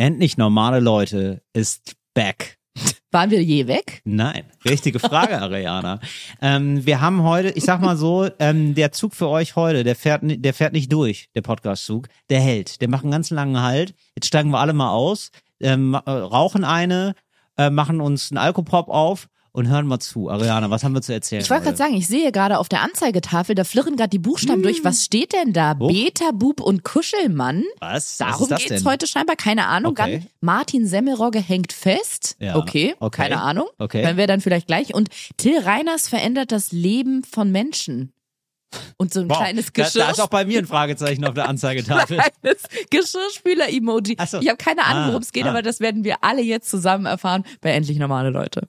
Endlich normale Leute ist back. Waren wir je weg? Nein, richtige Frage, Ariana. ähm, wir haben heute, ich sag mal so, ähm, der Zug für euch heute, der fährt, der fährt nicht durch, der Podcast-Zug, der hält. Der macht einen ganz langen Halt. Jetzt steigen wir alle mal aus, ähm, äh, rauchen eine, äh, machen uns einen Alkopop auf und hören mal zu. Ariana, was haben wir zu erzählen? Ich wollte gerade sagen, ich sehe gerade auf der Anzeigetafel, da flirren gerade die Buchstaben durch. Was steht denn da? Oh. Beta, Bub und Kuschelmann? Was? Darum was geht's denn? heute scheinbar, keine Ahnung. Okay. Dann Martin Semmelrogge hängt fest. Ja, Okay, okay. keine Ahnung. Okay. Dann wäre dann vielleicht gleich. Und Till Reiners verändert das Leben von Menschen. Und so ein Wow, kleines da, Geschirr. da ist auch bei mir ein Fragezeichen auf der Anzeigetafel. kleines Geschirrspüler-Emoji. So. Ich habe keine Ahnung, Ah, worum es geht, ah. aber das werden wir alle jetzt zusammen erfahren bei Endlich Normale Leute.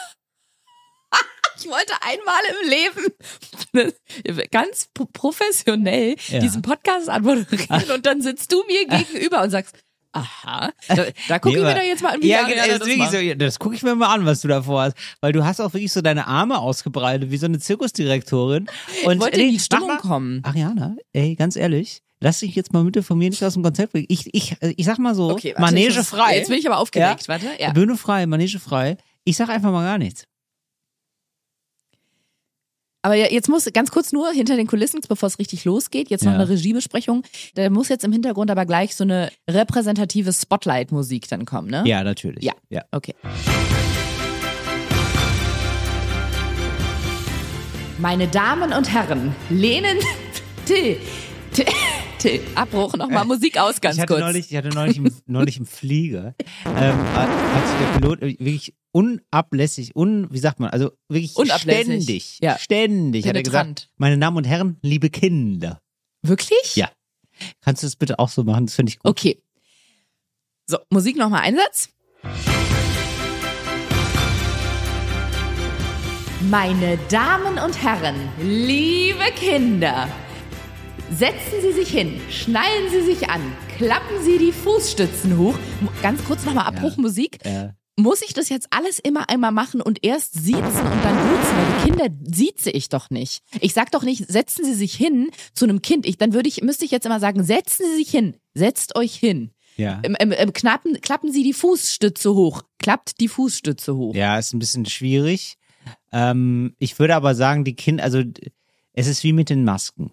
Ich wollte einmal im Leben ganz pro- professionell Ja. diesen Podcast anmoderieren und dann sitzt du mir gegenüber und sagst, aha, da, da gucke ich mir doch jetzt mal an, wie ja, genau, das, das wirklich so, ja, das gucke ich mir mal an, was du davor hast. Weil du hast auch wirklich so deine Arme ausgebreitet, wie so eine Zirkusdirektorin. Und wollte in die Stimmung mal- kommen. Ariana, ey, ganz ehrlich, lass dich jetzt mal bitte von mir nicht aus dem Konzept bringen. Ich, ich, ich sag mal so, Okay, warte, Manege ich frei. Jetzt bin ich aber aufgeregt, warte. Ja. Bühne frei, Manege frei. Ich sag einfach mal gar nichts. Aber jetzt muss ganz kurz nur hinter den Kulissen, bevor es richtig losgeht, jetzt noch Ja. eine Regiebesprechung. Da muss jetzt im Hintergrund aber gleich so eine repräsentative Spotlight-Musik dann kommen, ne? Ja, natürlich. Ja. ja. Okay. Meine Damen und Herren, lehnen Till, Till, Till Abbruch, nochmal Musik aus, ganz ich hatte kurz. neulich, ich hatte neulich im, neulich im Flieger, ähm, hat sich der Pilot wirklich unablässig, un, wie sagt man, also wirklich Unablässig. ständig, Ja. ständig hat er gesagt, meine Damen und Herren, liebe Kinder. Wirklich? Ja. Kannst du das bitte auch so machen? Das finde ich gut. Okay. So, Musik nochmal Einsatz. Meine Damen und Herren, liebe Kinder, setzen Sie sich hin, schnallen Sie sich an, klappen Sie die Fußstützen hoch. Ganz kurz nochmal Abbruchmusik. Äh, Muss ich das jetzt alles immer einmal machen und erst siezen und dann duzen? Weil die Kinder sieze ich doch nicht. Ich sag doch nicht, setzen Sie sich hin zu einem Kind. Ich, dann würde ich, müsste ich jetzt immer sagen, setzen Sie sich hin, setzt euch hin. ja. Ähm, ähm, ähm, knappen, klappen Sie die Fußstütze hoch. Klappt die Fußstütze hoch. Ja, ist ein bisschen schwierig. Ähm, ich würde aber sagen, die Kinder, also es ist wie mit den Masken.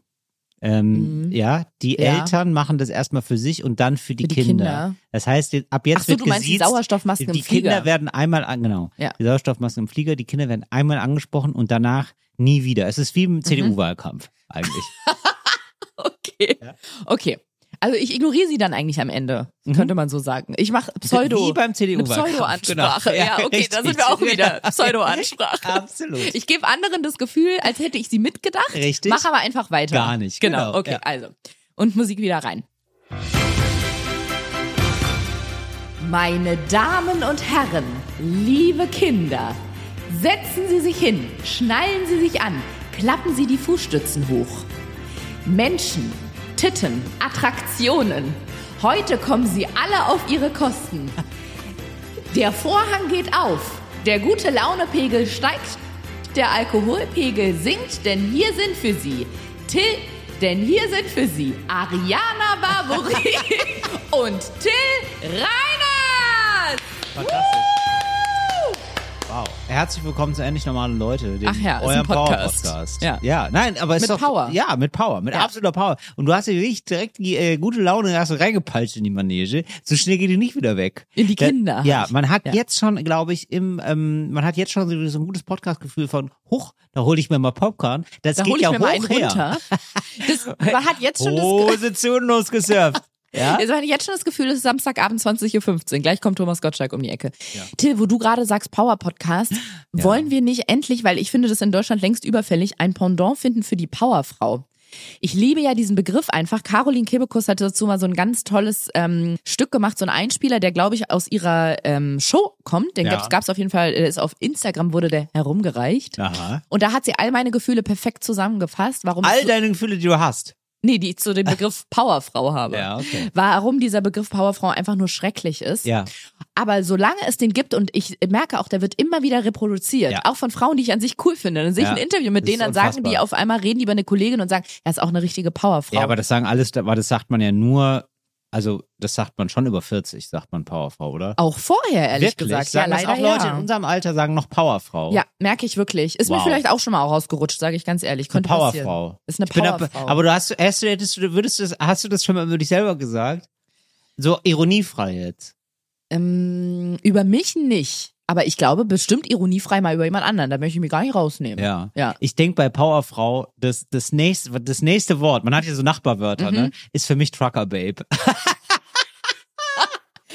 Ähm, Mhm. Ja, die Ja. Eltern machen das erstmal für sich und dann für die, Für die Kinder. Kinder. Das heißt, ab jetzt so, wird du meinst die gesiezt, Sauerstoffmasken die im Flieger. Kinder werden einmal an, genau, Ja. die Sauerstoffmasken im Flieger, die Kinder werden einmal angesprochen und danach nie wieder. Es ist wie Mhm. im CDU-Wahlkampf eigentlich. Okay. Okay. Also ich ignoriere sie dann eigentlich am Ende, könnte man so sagen. Ich mache Pseudo. Mhm. Wie beim CDU-Wahlkampf. Pseudo-Ansprache. Genau. Ja, okay, da sind wir auch wieder. Ja. Pseudo-Ansprache. Absolut. Ich gebe anderen das Gefühl, als hätte ich sie mitgedacht. Richtig. Mach aber einfach weiter. Gar nicht, Genau, genau, okay, ja. also. Und Musik wieder rein. Meine Damen und Herren, liebe Kinder, setzen Sie sich hin, schnallen Sie sich an, klappen Sie die Fußstützen hoch. Menschen, Titten, Attraktionen. Heute kommen Sie alle auf Ihre Kosten. Der Vorhang geht auf, der gute Launepegel steigt, der Alkoholpegel sinkt, denn hier sind für Sie Till, denn hier sind für Sie Ariana Barbori und Till Reiners. Fantastisch. Wow. Herzlich willkommen zu Endlich Normale Leute, dem Ach ja, ist ein eurem Podcast. Power-Podcast. Ja. ja, nein, aber es Mit ist doch, Power. Ja, mit Power, mit Ja. absoluter Power. Und du hast ja wirklich direkt die äh, gute Laune hast du reingepeitscht in die Manege. So schnell geht die nicht wieder weg. In die Kinder. Ja, man hat Ja. jetzt schon, glaube ich, im, ähm, man hat jetzt schon so, so ein gutes Podcast-Gefühl von, huch, da hole ich mir mal Popcorn. Das Da geht hole ich ja mir hoch mal einen her. runter. Das, man hat jetzt schon das, Hose zu und losgesurft. Ja? Also man hat jetzt schon das Gefühl, es ist Samstagabend 20.15 Uhr. Gleich kommt Thomas Gottschalk um die Ecke. Till, wo du gerade sagst Power-Podcast, wollen wir nicht endlich, weil ich finde das in Deutschland längst überfällig, ein Pendant finden für die Powerfrau? Ich liebe ja diesen Begriff einfach. Caroline Kebekus hat dazu mal so ein ganz tolles ähm, Stück gemacht, so ein Einspieler, der glaube ich aus ihrer ähm, Show kommt. Den Ja. gab es auf jeden Fall, der ist auf Instagram wurde der herumgereicht. Aha. Und da hat sie all meine Gefühle perfekt zusammengefasst, warum All ich deine Gefühle, die du hast. Nee, die ich zu dem Begriff Powerfrau habe. Ja, okay. Warum dieser Begriff Powerfrau einfach nur schrecklich ist. Ja. Aber solange es den gibt und ich merke auch, der wird immer wieder reproduziert, Ja. auch von Frauen, die ich an sich cool finde. Dann sehe ich Ja. ein Interview mit Das denen, dann sagen die auf einmal, reden die über eine Kollegin und sagen, er ist auch eine richtige Powerfrau. Ja, aber das sagen alles, aber das sagt man ja nur, also das sagt man schon über 40, sagt man Powerfrau, oder? auch vorher, ehrlich Wirklich? gesagt. Sagen ja, leider auch Leute ja. in unserem Alter sagen noch Powerfrau. Ja, merke ich wirklich. Ist mir Wow. vielleicht auch schon mal rausgerutscht, sage ich ganz ehrlich. Eine Könnte passieren. Powerfrau. Ist eine bin ab- Powerfrau. Aber du hast, hast du, hättest du, würdest du das, hast du das schon mal über dich selber gesagt? So ironiefrei jetzt. ähm, über mich nicht. Aber ich glaube bestimmt ironiefrei mal über jemand anderen. Da möchte ich mich gar nicht rausnehmen. Ja. Ja. Ich denke bei Powerfrau, das, das, nächste, das nächste Wort, man hat ja so Nachbarwörter, Mhm. ne? Ist für mich Trucker Babe.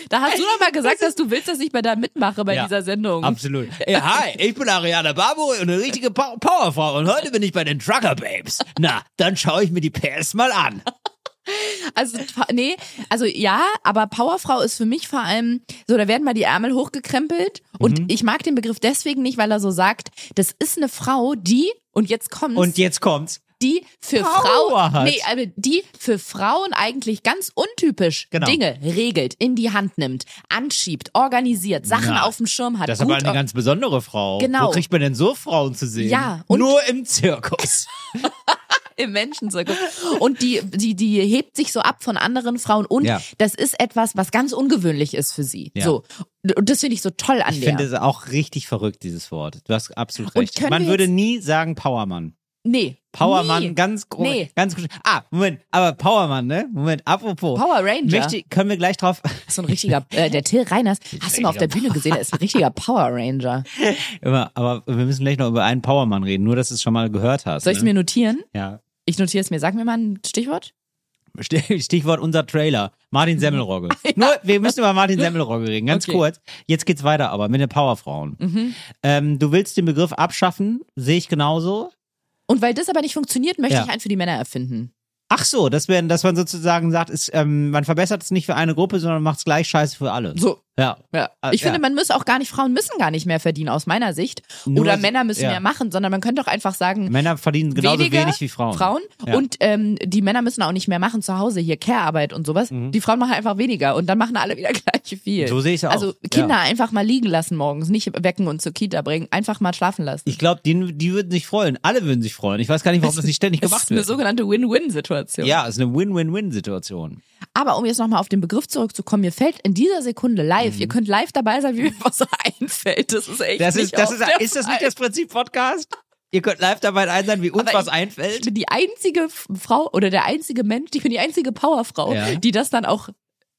Da hast du doch mal gesagt, dass du willst, dass ich bei da mitmache bei Ja. dieser Sendung. Absolut. Ja, hi, ich bin Ariana Barbour und eine richtige Pow- Powerfrau und heute bin ich bei den Trucker Babes. Na, dann schaue ich mir die PS mal an. Also, nee, also ja, aber Powerfrau ist für mich vor allem, so, da werden mal die Ärmel hochgekrempelt. Und Mhm. ich mag den Begriff deswegen nicht, weil er so sagt, das ist eine Frau, die, und jetzt kommt's, Und jetzt kommt's. die für Frauen, nee, aber die für Frauen eigentlich ganz untypisch Genau. Dinge regelt, in die Hand nimmt, anschiebt, organisiert, Sachen Ja. auf dem Schirm hat. Das ist aber eine ganz besondere Frau. Genau. Wo kriegt man denn so Frauen zu sehen? Ja, und- Nur im Zirkus. im Menschenzirkus. Und die, die, die hebt sich so ab von anderen Frauen und Ja. das ist etwas, was ganz ungewöhnlich ist für sie. Ja. So. Und das finde ich so toll an Ich der. finde es auch richtig verrückt, dieses Wort. Du hast absolut recht. Man würde nie sagen Powermann. nee. Powermann, nie. ganz groß. Nee. Ganz groß. Ah, Moment, aber Powermann, ne? Moment, apropos. Power Ranger. Möchte, können wir gleich drauf. so ein richtiger, äh, der Till Reiners, hast du mal auf der Bühne gesehen, er ist ein richtiger Power Ranger. Immer, aber wir müssen gleich noch über einen Powermann reden, nur dass du es schon mal gehört hast. Soll ich es ne? mir notieren? Ja. Ich notiere es mir. Sag mir mal ein Stichwort. Stich- Stichwort unser Trailer. Martin Semmelrogge. Nur, wir müssen über Martin Semmelrogge reden. Ganz Okay. kurz. Jetzt geht's weiter aber mit den Powerfrauen. Ähm, du willst den Begriff abschaffen, sehe ich genauso. Und weil das aber nicht funktioniert, möchte Ja. ich einen für die Männer erfinden. Ach so, dass, wir, dass man sozusagen sagt, ist, ähm, man verbessert es nicht für eine Gruppe, sondern macht es gleich scheiße für alle. So. Ja. Ja. Ah, Ich finde, ja. man muss auch gar nicht, Frauen müssen gar nicht mehr verdienen, aus meiner Sicht. Nur Oder Männer müssen ja. mehr machen, sondern man könnte doch einfach sagen, Männer verdienen genauso wenig wie Frauen. Frauen und ähm, die Männer müssen auch nicht mehr machen zu Hause, hier Care-Arbeit und sowas. Die Frauen machen einfach weniger und dann machen alle wieder gleich viel. Mhm. So sehe ich's auch. Also Kinder einfach mal liegen lassen morgens, nicht wecken und zur Kita bringen, einfach mal schlafen lassen. Ich glaube, die, die würden sich freuen. Alle würden sich freuen. Ich weiß gar nicht, warum das nicht ständig das gemacht ist eine wird. sogenannte Win-Win-Situation. Ja, es ist eine Win-Win-Win-Situation. Aber um jetzt nochmal auf den Begriff zurückzukommen, mir fällt in dieser Sekunde live, ihr könnt live dabei sein, wie mir was einfällt. Das ist echt Mhm. Das nicht ist, das oft ist, ist das nicht das Prinzip Podcast? Ihr könnt live dabei ein sein, wie uns Aber was ich- einfällt. Ich bin die einzige Frau oder der einzige Mensch, ich bin die einzige Powerfrau, Ja. die das dann auch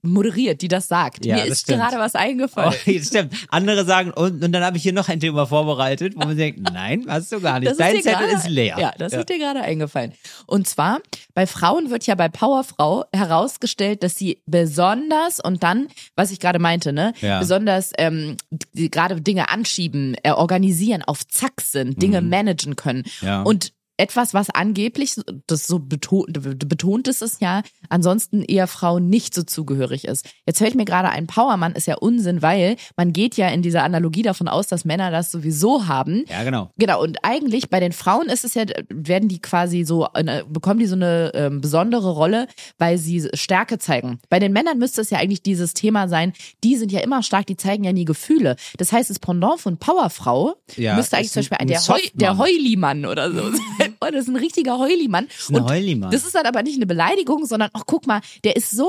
moderiert, die das sagt. Ja, Mir ist stimmt. gerade was Oh, eingefallen. das stimmt. Andere sagen, und, und dann habe ich hier noch ein Thema vorbereitet, wo man denkt, nein, hast du gar nicht. Das Dein dir Zettel gerade- ist leer. Ja, das ist dir gerade eingefallen. Und zwar, bei Frauen wird ja bei Powerfrau herausgestellt, dass sie besonders, und dann, was ich gerade meinte, ne, Ja. besonders ähm, gerade Dinge anschieben, äh, organisieren, auf Zack sind, Dinge managen können. Mhm. Ja. Und etwas, was angeblich, das so betont, betont ist es ja, ansonsten eher Frauen nicht so zugehörig ist. Jetzt fällt mir gerade ein, Powermann ist ja Unsinn, weil man geht ja in dieser Analogie davon aus, dass Männer das sowieso haben. Ja, genau. Genau, und eigentlich bei den Frauen ist es ja, werden die quasi so, eine, bekommen die so eine ähm, besondere Rolle, weil sie Stärke zeigen. Bei den Männern müsste es ja eigentlich dieses Thema sein, die sind ja immer stark, die zeigen ja nie Gefühle. Das heißt, das Pendant von Powerfrau Ja, müsste eigentlich zum Beispiel ein- ein, der, Heu, der Heuli-Mann oder so sein. Oh, das ist ein richtiger Heuli-Mann. ein Und Heuli-Mann. Das ist dann aber nicht eine Beleidigung, sondern, ach guck mal, der ist so,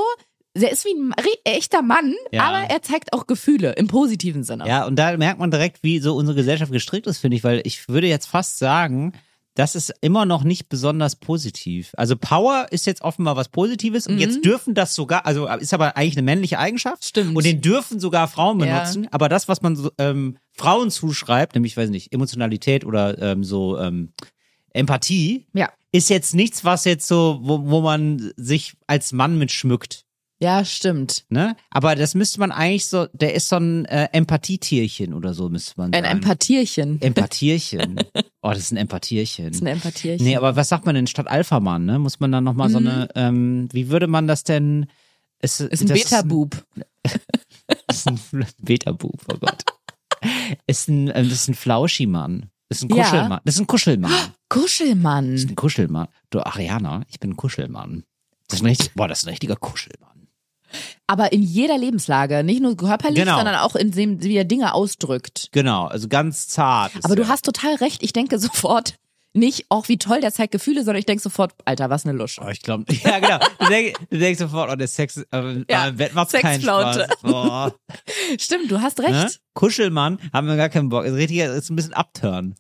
der ist wie ein echter Mann, Ja. aber er zeigt auch Gefühle im positiven Sinne. Ja, und da merkt man direkt, wie so unsere Gesellschaft gestrickt ist, finde ich, weil ich würde jetzt fast sagen, das ist immer noch nicht besonders positiv. Also Power ist jetzt offenbar was Positives und jetzt dürfen das sogar, also ist aber eigentlich eine männliche Eigenschaft. Mhm. Stimmt. Und den dürfen sogar Frauen Ja. benutzen. Aber das, was man so, ähm, Frauen zuschreibt, nämlich, weiß nicht, Emotionalität oder ähm, so ähm, Empathie, Ja. ist jetzt nichts, was jetzt so, wo, wo man sich als Mann mit schmückt. Ja, stimmt. Ne? Aber das müsste man eigentlich so, der ist so ein äh, Empathietierchen oder so, müsste man Ein sagen. Empathierchen. Empathierchen. Oh, das ist ein Empatierchen. Das ist ein Empatierchen. Nee, aber was sagt man denn statt Alpha-Mann, ne? Muss man dann nochmal so eine, ähm, wie würde man das denn? Ist, ist ein das Beta-Boob. Ist ein Beta-Boob, oh Gott. ist ein, ähm, das ist ein Flauschi-Mann. Das ist ein Ja. Kuschelmann. Das ist ein Kuschelmann. Das ist Kuschelmann. ein Kuschelmann. Du, Ariana, ich bin ein Kuschelmann. Das ist ein richtig, boah, das ist ein richtiger Kuschelmann. Aber in jeder Lebenslage. Nicht nur körperlich, Genau. sondern auch in dem, wie er Dinge ausdrückt. Genau, also ganz zart. Aber du der. hast total recht. Ich denke sofort nicht, auch wie toll, der zeigt Gefühle, sondern ich denke sofort, Alter, was eine Lusche. Oh, ich glaube, ja genau. Du denkst, du denkst sofort, oh, der Sex, äh, Ja, äh, im Bett macht keinen. Spaß. Boah. Stimmt, du hast recht. Ne? Kuschelmann haben wir gar keinen Bock. Ist richtig, ist ein bisschen abturn.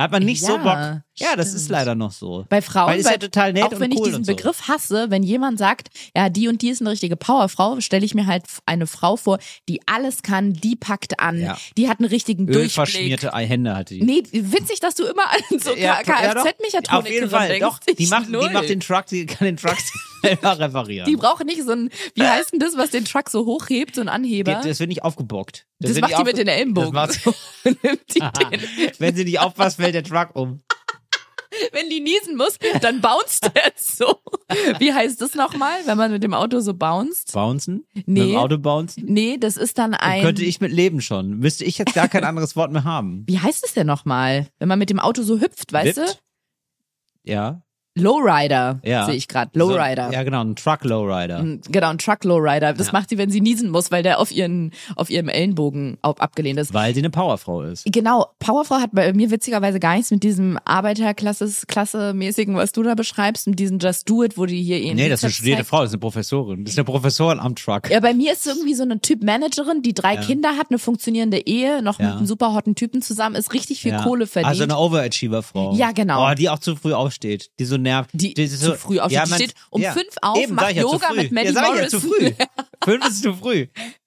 Da hat man nicht so Ja, Bock. Ja, das stimmt. ist leider noch so. Bei Frauen, Weil ist bei, ja total nett auch wenn und ich cool diesen und so. Begriff hasse, wenn jemand sagt, ja, die und die ist eine richtige Powerfrau, stelle ich mir halt eine Frau vor, die alles kann, die packt an, Ja. die hat einen richtigen Durchblick. Ölverschmierte Hände hatte die. Nee, witzig, dass du immer an so ja, ja. Kfz-Mechatronikerin Auf jeden Fall, denkst. doch. Die Ich macht, die macht den Truck, die kann den Truck selber reparieren. Die brauchen nicht so ein, wie heißt denn das, was den Truck so hochhebt, so ein Anheber? Das wird nicht aufgebockt. das wird macht die mit den Ellenbogen. Das macht-. Wenn sie nicht aufpasst, fällt der Truck um. Wenn die niesen muss, dann bounced er so. Wie heißt das nochmal, wenn man mit dem Auto so bounced? Bouncen? Mit Nee. dem Auto bouncen? Nee, das ist dann ein. Könnte ich mit leben schon. Müsste ich jetzt gar kein anderes Wort mehr haben. Wie heißt es denn nochmal? Wenn man mit dem Auto so hüpft, weißt Wippt? Ja. Lowrider, Ja. sehe ich gerade. Lowrider. So, ja, genau, ein Truck Lowrider. Genau, ein Truck Lowrider. Das Ja. macht sie, wenn sie niesen muss, weil der auf ihren, auf ihrem Ellenbogen ab- abgelehnt ist. Weil sie eine Powerfrau ist. Genau, Powerfrau hat bei mir witzigerweise gar nichts mit diesem Arbeiterklasse-mäßigen, was du da beschreibst, mit diesem Just Do It, wo die hier ihren Nee, das ist eine studierte. Frau, das ist eine Professorin. Das ist eine Professorin am Truck. Ja, bei mir ist irgendwie so eine Typ Managerin, die drei Kinder hat, eine funktionierende Ehe, noch Ja. mit einem super hotten Typen zusammen, ist richtig viel Ja. Kohle verdient. Also eine Overachiever-Frau. Ja, genau. Oh, die auch zu früh aufsteht. Die so nervt. Die ist zu früh aufsteht. Die man- steht um fünf auf, Eben, macht ja, zu Yoga früh. mit Maddie ja, ja, Morrison. früh. Fünf ist zu früh.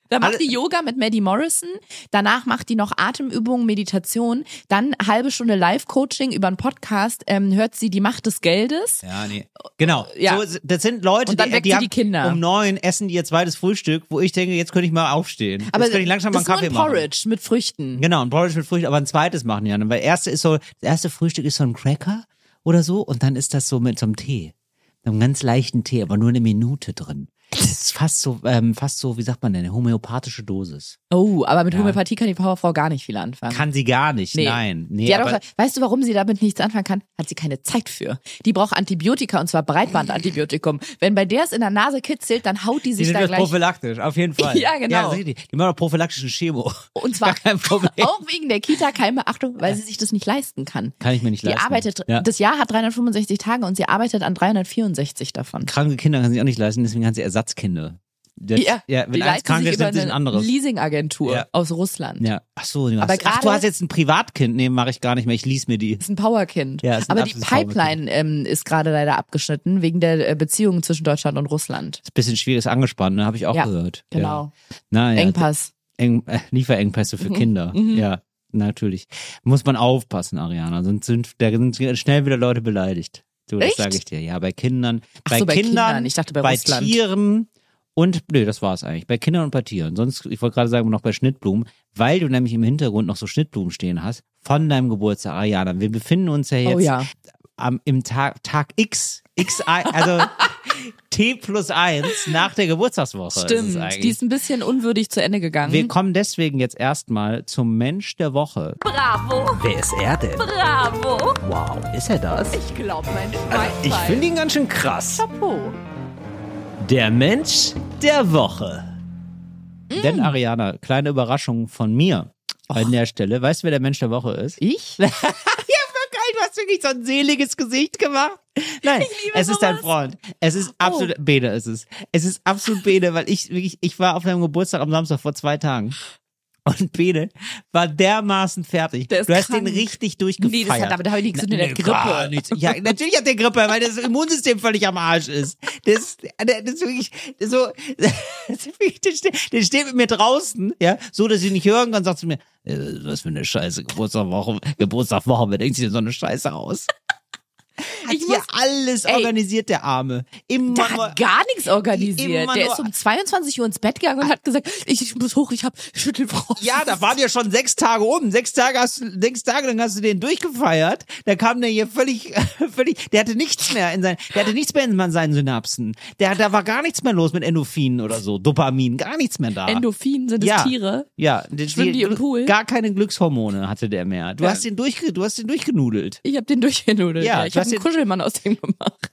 Dann macht die Yoga mit Maddie Morrison, danach macht die noch Atemübungen, Meditation, dann halbe Stunde Live-Coaching über einen Podcast, ähm, hört sie die Macht des Geldes. Ja, nee. Genau. Ja. So, das sind Leute, Und dann die, die, haben die Kinder. um neun essen die ihr zweites Frühstück, wo ich denke, jetzt könnte ich mal aufstehen. Aber jetzt könnte ich langsam mal einen ist Kaffee ein machen. Porridge mit Früchten. Genau, ein Porridge mit Früchten, aber ein zweites machen ja. Weil erste ist so, das erste Frühstück ist so ein Cracker oder so und dann ist das so mit so einem Tee. Einem ganz leichten Tee, aber nur eine Minute drin. Das ist fast so, ähm, fast so, wie sagt man denn, eine homöopathische Dosis. Oh, aber mit Ja. Homöopathie kann die Powerfrau gar nicht viel anfangen. Kann sie gar nicht, Nee. nein. Nee, die hat aber, auch, weißt du, warum sie damit nichts anfangen kann? Hat sie keine Zeit für. Die braucht Antibiotika und zwar Breitbandantibiotikum. Wenn bei der es in der Nase kitzelt, dann haut die die sich sind da das gleich. prophylaktisch, auf jeden Fall. Ja, genau. Ja, die, die machen doch prophylaktischen Chemo. Und zwar Gar kein Problem. auch wegen der Kita-Keime, Achtung, weil sie sich das nicht leisten kann. Kann ich mir nicht Die leisten. arbeitet, Ja. das Jahr hat 365 Tage und sie arbeitet an 364 davon. Kranke Kinder kann sie auch nicht leisten, deswegen hat sie Ersatzkinder. Das, Ja, ja die wenn eins leitet krank sich ist, dann ist ein eine anderes. Leasingagentur Ja. aus Russland. Ja. Ach so, du hast, ach, du hast jetzt ein Privatkind. Nee, mache ich gar nicht mehr. Ich lies mir die. ist ein Powerkind. Ja, ist ein Aber die Pipeline ähm, ist gerade leider abgeschnitten wegen der äh, Beziehungen zwischen Deutschland und Russland. Ist ein bisschen schwierig, ist angespannt, ne? Habe ich auch Ja, gehört. Genau. Ja. Naja, Engpass. Eng, äh, Lieferengpässe für Kinder. Mhm. Ja, natürlich. Muss man aufpassen, Ariana. Sonst sind, da sind schnell wieder Leute beleidigt. Du, das sage ich dir. Ja, bei Kindern. Ach bei so, bei Kindern, Kindern. Ich dachte bei bei Russland. Tieren und, nö, das war's eigentlich. Bei Kindern und bei Tieren. Sonst, ich wollte gerade sagen, noch bei Schnittblumen, weil du nämlich im Hintergrund noch so Schnittblumen stehen hast von deinem Geburtstag, Ariana. Wir befinden uns ja jetzt Oh ja. am, im Tag, Tag X, X, also T plus eins nach der Geburtstagswoche. ist Stimmt. eigentlich. Die ist ein bisschen unwürdig zu Ende gegangen. Wir kommen deswegen jetzt erstmal zum Mensch der Woche. Bravo. Wer ist er denn? Bravo. Wow, ist er das? Ich glaube, mein Schwein. Ich finde ihn ganz schön krass. Chapeau. Der Mensch der Woche. Mm. Denn Ariana, kleine Überraschung von mir an der Stelle. Weißt du, wer der Mensch der Woche ist? Ich? Du hast wirklich so ein seliges Gesicht gemacht. Nein, es ist dein sowas. Freund. Es ist absolut, Bene ist es. Es ist absolut Bene, weil ich wirklich, ich war auf deinem Geburtstag am Samstag vor zwei Tagen. Und Bene war dermaßen fertig. Der du hast krank. den richtig durchgefeiert. Nee, das hat damit habe ich nichts zu tun. Der Nee, Grippe. nichts. Ja, natürlich hat der Grippe, weil das Immunsystem völlig am Arsch ist. Das, das ist wirklich so, steht, der steht mit mir draußen, ja, so, dass ich ihn nicht hören kann, sagt zu mir, äh, was für eine Scheiße, Geburtstagwoche, Geburtstagwoche, wer denkt sich denn so eine Scheiße aus? Hat Ich hier muss- alles Ey. organisiert, der Arme. Immer Der hat gar nichts organisiert. Der ist um 22 Uhr ins Bett gegangen und hat gesagt, ich, ich muss hoch, ich hab Schüttelfrost. ja, da waren ja schon sechs Tage um. Sechs Tage hast du, sechs Tage lang hast du den durchgefeiert. Da kam der hier völlig, völlig, der hatte nichts mehr in seinen, der hatte nichts mehr in seinen Synapsen. Der, da war gar nichts mehr los mit Endorphinen oder so, Dopamin, gar nichts mehr da. Endorphin sind es Ja. Tiere. ja, die, Schwimmen die im Pool? Gar keine Glückshormone hatte der mehr. Du Ja. hast den durchge, du hast den durchgenudelt. Ich hab den durchgenudelt. Ja, Ja, ich hab einen den- Kuschelmann aus dem gemacht.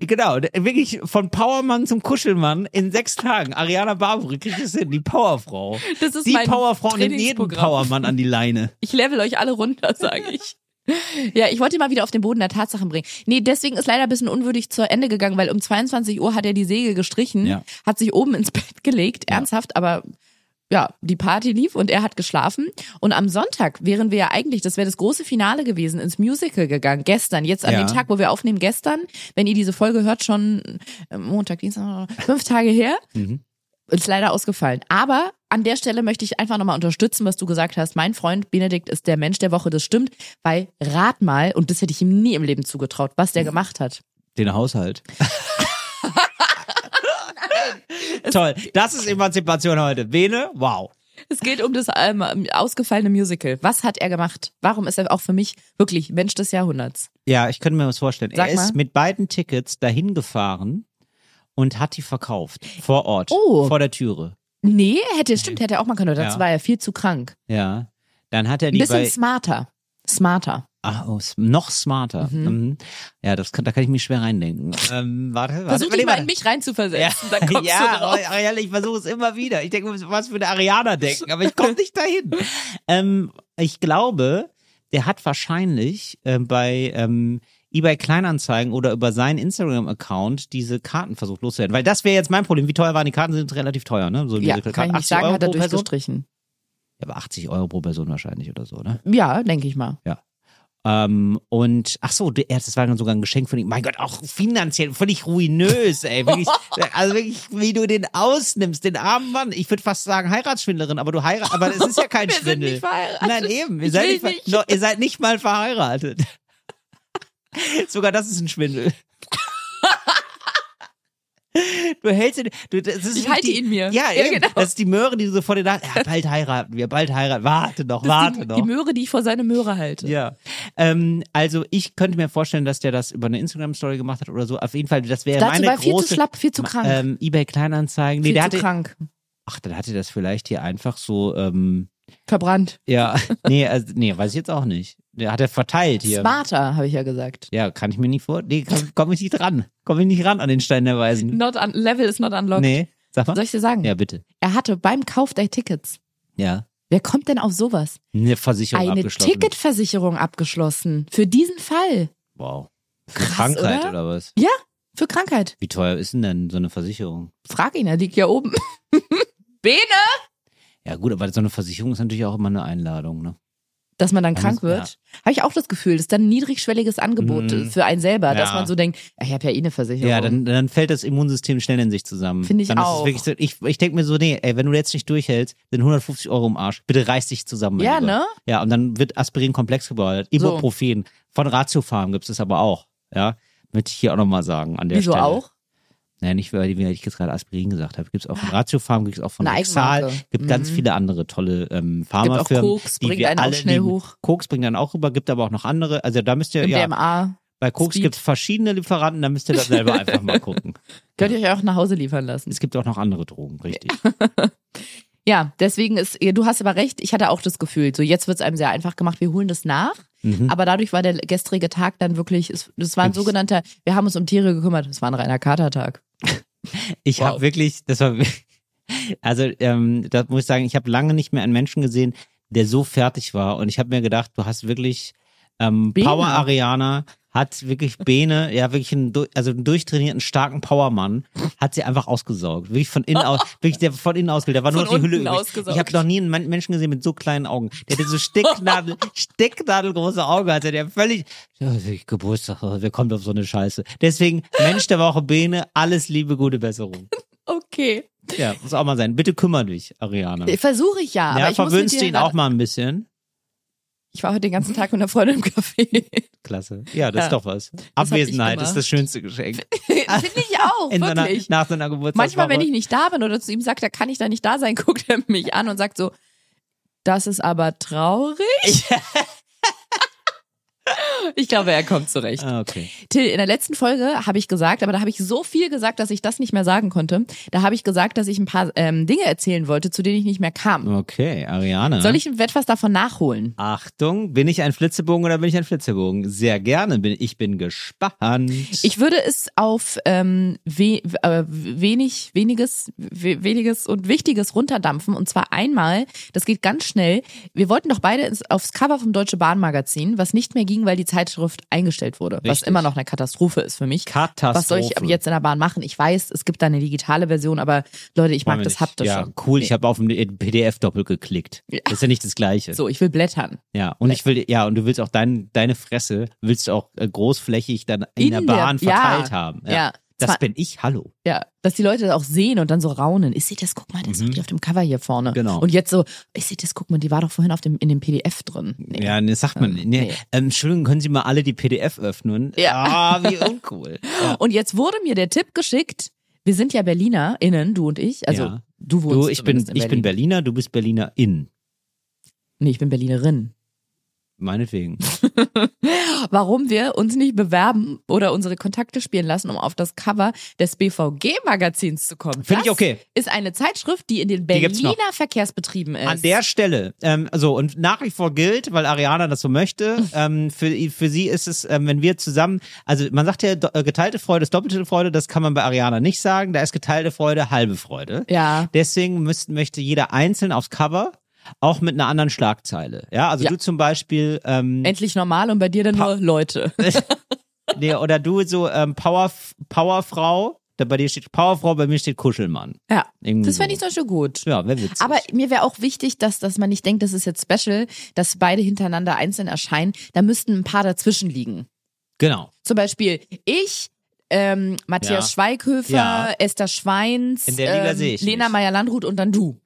Genau, wirklich von Powermann zum Kuschelmann in sechs Tagen. Ariana Barbary kriegt es hin, die Powerfrau. Das ist die mein Powerfrau nimmt jeden. Powermann an die Leine. Ich level euch alle runter, sage ich. Ja, ich wollte ihn mal wieder auf den Boden der Tatsachen bringen. Nee, deswegen ist leider ein bisschen unwürdig zu Ende gegangen, weil um 22 Uhr hat er die Segel gestrichen, Ja. hat sich oben ins Bett gelegt, ernsthaft, aber ja, die Party lief und er hat geschlafen. Und am Sonntag wären wir ja eigentlich, das wäre das große Finale gewesen, ins Musical gegangen. Gestern, jetzt an Ja. dem Tag, wo wir aufnehmen, gestern, wenn ihr diese Folge hört, schon äh, Montag, Dienstag, fünf Tage her. Ist leider ausgefallen. Aber an der Stelle möchte ich einfach nochmal unterstützen, was du gesagt hast. Mein Freund Benedikt ist der Mensch der Woche, das stimmt, weil rat mal, und das hätte ich ihm nie im Leben zugetraut, was der gemacht hat. Den Haushalt. Toll, das ist Emanzipation heute. Bene, wow. Es geht um das ähm, ausgefallene Musical. Was hat er gemacht? Warum ist er auch für mich wirklich Mensch des Jahrhunderts? Ja, ich könnte mir was vorstellen. Sag er ist mal. mit beiden Tickets dahin gefahren und hat die verkauft. Vor Ort. Oh. Vor der Türe. Nee, hätte, stimmt, hätte er auch mal können. Dazu Ja. war er viel zu krank. Ja. Dann hat er Ein die bisschen bei, smarter. Smarter. Ach, oh, noch smarter. Mhm. Ja, das kann, da kann ich mir schwer reindenken. Ähm, warte, warte. Versuch dich mal in mich reinzuversetzen, dann kommst ja, du drauf. Ariel, ich versuche es immer wieder. Ich denke, was für eine Ariana denken, aber ich komme nicht dahin. ähm, ich glaube, der hat wahrscheinlich ähm, bei ähm, eBay Kleinanzeigen oder über seinen Instagram-Account diese Karten versucht loszuwerden. Weil das wäre jetzt mein Problem. Wie teuer waren die Karten? Die Sind relativ teuer, ne? So Ja, kann ich nicht 80 sagen, Euro hat er durchgestrichen. Ja, aber 80 Euro pro Person wahrscheinlich oder so, ne? Ja, denke ich mal. Ähm, und ach so, das war dann sogar ein Geschenk von ihm. Mein Gott, auch finanziell völlig ruinös, ey. Wirklich, also wirklich, wie du den ausnimmst, den armen Mann. Ich würde fast sagen Heiratsschwindlerin, aber du heiratest, aber es ist ja kein Wir sind Schwindel. nicht verheiratet. Nein, eben. Ihr seid nicht, nicht. No, ihr seid nicht mal verheiratet. Sogar das ist ein Schwindel. Du hältst ihn, du, das ist Ich halte die, ihn mir. Ja, Ja, eben. genau. Das ist die Möhre, die du so vor dir da, ja, bald heiraten wir, bald heiraten. Warte noch, Das warte die, noch. die Möhre, die ich vor seine Möhre halte. Ja, ähm, also ich könnte mir vorstellen, dass der das über eine Instagram-Story gemacht hat oder so. Auf jeden Fall, das wäre meine war er viel große... zu schlapp, viel zu krank. Ähm, eBay Kleinanzeigen. Nee, viel der zu hatte, krank. ach, dann hatte das vielleicht hier einfach so, ähm, Verbrannt. ja, nee, also, nee, weiß ich jetzt auch nicht. Der hat er verteilt hier. Smarter, habe ich ja gesagt. Ja, kann ich mir nicht vor. Nee, komme komm ich nicht ran. Komme ich nicht ran an den Stein der Weisen. Not un Level is not unlocked. Nee, sag mal. Soll ich dir sagen? Ja, bitte. Er hatte beim Kauf der Tickets. Ja. Wer kommt denn auf sowas? Eine Versicherung Eine abgeschlossen. Ticketversicherung abgeschlossen. Für diesen Fall. Wow. Für Krass, Krankheit oder? oder was? Ja, für Krankheit. Wie teuer ist denn denn so eine Versicherung? Frag ihn, er liegt ja oben. Bene! Ja gut, aber so eine Versicherung ist natürlich auch immer eine Einladung, ne? Dass man dann Ja, krank wird. Habe ich auch das Gefühl, das ist dann ein niedrigschwelliges Angebot Mhm. für einen selber, dass Ja. man so denkt, ich habe ja eh eine Versicherung. Ja, dann, dann fällt das Immunsystem schnell in sich zusammen. Finde ich dann Ist auch. es wirklich so, ich ich denke mir so, nee, ey, wenn du jetzt nicht durchhältst, sind 150 Euro im Arsch. Bitte reiß dich zusammen. Ja, Lieber. ne? Ja, und dann wird Aspirin komplex gebaut. Ibuprofen. Von Ratiofarm gibt es aber auch. Ja, möchte ich hier auch nochmal sagen an der Wieso Stelle. auch? Naja, nicht, weil wie ich jetzt gerade Aspirin gesagt habe. Gibt es auch von Ratiofarm, gibt es auch von. Eigenmarke. Gibt ganz Mhm. viele andere tolle ähm, Gibt auch Pharmafirmen. Koks, die bringt wir einen auch alle schnell lieben. hoch. Koks bringt dann auch rüber, gibt aber auch noch andere. Also da müsst ihr, ja, MDMA. bei Koks gibt es verschiedene Lieferanten, da müsst ihr das selber einfach mal gucken. Könnt ihr euch auch nach Hause liefern lassen. Es gibt auch noch andere Drogen, richtig. Ja, deswegen ist, du hast aber recht, ich hatte auch das Gefühl, so jetzt wird es einem sehr einfach gemacht, wir holen das nach. Mhm. Aber dadurch war der gestrige Tag dann wirklich, es, das war ein sogenannter, wir haben uns um Tiere gekümmert, es war ein reiner Katertag. Ich Wow. habe wirklich, das war, also ähm, da muss ich sagen, ich habe lange nicht mehr einen Menschen gesehen, der so fertig war. Und ich habe mir gedacht, du hast wirklich ähm. Power Ariana hat wirklich Bene, ja wirklich einen, also einen durchtrainierten starken Powermann, hat sie einfach ausgesaugt, wirklich von innen aus, wirklich der von innen ausgebildet, da war nur noch die Hülle übrig. ausgesaugt. Ich habe noch nie einen Men- Menschen gesehen mit so kleinen Augen, der hatte so Stecknadel, Stecknadelgroße Augen hatte, der völlig ja, Geburtstag, wer kommt auf so eine Scheiße? Deswegen Mensch der Woche Bene, alles Liebe, gute Besserung. Okay. Ja, muss auch mal sein. Bitte kümmere dich, Ariana. Versuche ich ja, aber ja, ich muss mit verwöhnst du ihn auch mal ein bisschen? Ich war heute den ganzen Tag mit einer Freundin im Café. Klasse. Ja, das Ja. ist doch was. ich Abwesenheit ist das schönste Geschenk. Finde ich auch, In seiner, wirklich. nach seiner Geburtstagswoche. Manchmal, wenn ich nicht da bin oder zu ihm sagt, da kann ich da nicht da sein, guckt er mich an und sagt so, das ist aber traurig. Ich glaube, er kommt zurecht. Ah, okay. Till, in der letzten Folge habe ich gesagt, aber da habe ich so viel gesagt, dass ich das nicht mehr sagen konnte. Da habe ich gesagt, dass ich ein paar ähm, Dinge erzählen wollte, zu denen ich nicht mehr kam. Okay, Ariane. Soll ich etwas davon nachholen? Achtung, bin ich ein Flitzebogen oder bin ich ein Flitzebogen? Sehr gerne, bin ich bin gespannt. Ich würde es auf ähm, we äh, wenig, weniges, we weniges und Wichtiges runterdampfen. Und zwar einmal, das geht ganz schnell. Wir wollten doch beide ins, aufs Cover vom Deutsche Bahn Magazin, was nicht mehr ging, weil die Zeitschrift eingestellt wurde. Was Richtig. immer noch eine Katastrophe ist für mich. Katastrophe. Was soll ich ab jetzt in der Bahn machen? Ich weiß, es gibt da eine digitale Version, aber Leute, ich mag Wollen wir das nicht. haptisch Ja, schon. cool, ich habe auf dem PDF doppelt geklickt. Das ist ja nicht das gleiche. So, ich will blättern. Ja, und ich will, ja, und du willst auch dein, deine Fresse, willst du auch äh, großflächig dann in, In der der- Bahn ja, verteilt haben. ja. Das Zwar- bin ich, hallo. Ja, dass die Leute das auch sehen und dann so raunen. Ich sehe das, guck mal, das ist doch die auf dem Cover hier vorne. Mhm. Genau. Und jetzt so, ich sehe das, guck mal, die war doch vorhin auf dem, in dem PDF drin. Nee. Ja, ne, sagt man. Nee. nee. Ähm, Entschuldigung, können Sie mal alle die PDF öffnen? Ja. Ah, wie uncool. Ja. Und jetzt wurde mir der Tipp geschickt, wir sind ja BerlinerInnen, du und ich. Also Ja. du wohnst Du, ich bin, in ich Berlin. bin Berliner, du bist Berliner in. Nee, ich bin Berlinerin. Meinetwegen. Warum wir uns nicht bewerben oder unsere Kontakte spielen lassen, um auf das Cover des BVG-Magazins zu kommen. Finde ich okay. Ist eine Zeitschrift, die in den Berliner. Verkehrsbetrieben ist. An der Stelle, ähm, so und nach wie vor gilt, weil Ariana das so möchte, ähm, für, für sie ist es, ähm, wenn wir zusammen, also man sagt ja, äh, geteilte Freude ist doppelte Freude, das kann man bei Ariana nicht sagen, da ist geteilte Freude halbe Freude. ja. Deswegen müssten, möchte jeder einzeln aufs Cover, auch mit einer anderen Schlagzeile. Ja, also Ja. du zum Beispiel, ähm, Endlich normal und bei dir dann nur Leute. nee, oder du so ähm, Power, Powerfrau, da bei dir steht Powerfrau, bei mir steht Kuschelmann. Ja. Irgendwie Das fände ich zum Beispiel gut. Ja, wäre witzig. Aber mir wäre auch wichtig, dass, dass man nicht denkt, das ist jetzt special, dass beide hintereinander einzeln erscheinen. Da müssten ein paar dazwischen liegen. genau. Zum Beispiel ich, ähm, Matthias Ja. Schweighöfer, Ja. Esther Schweins, ähm, Lena. Meyer-Landrut und dann du.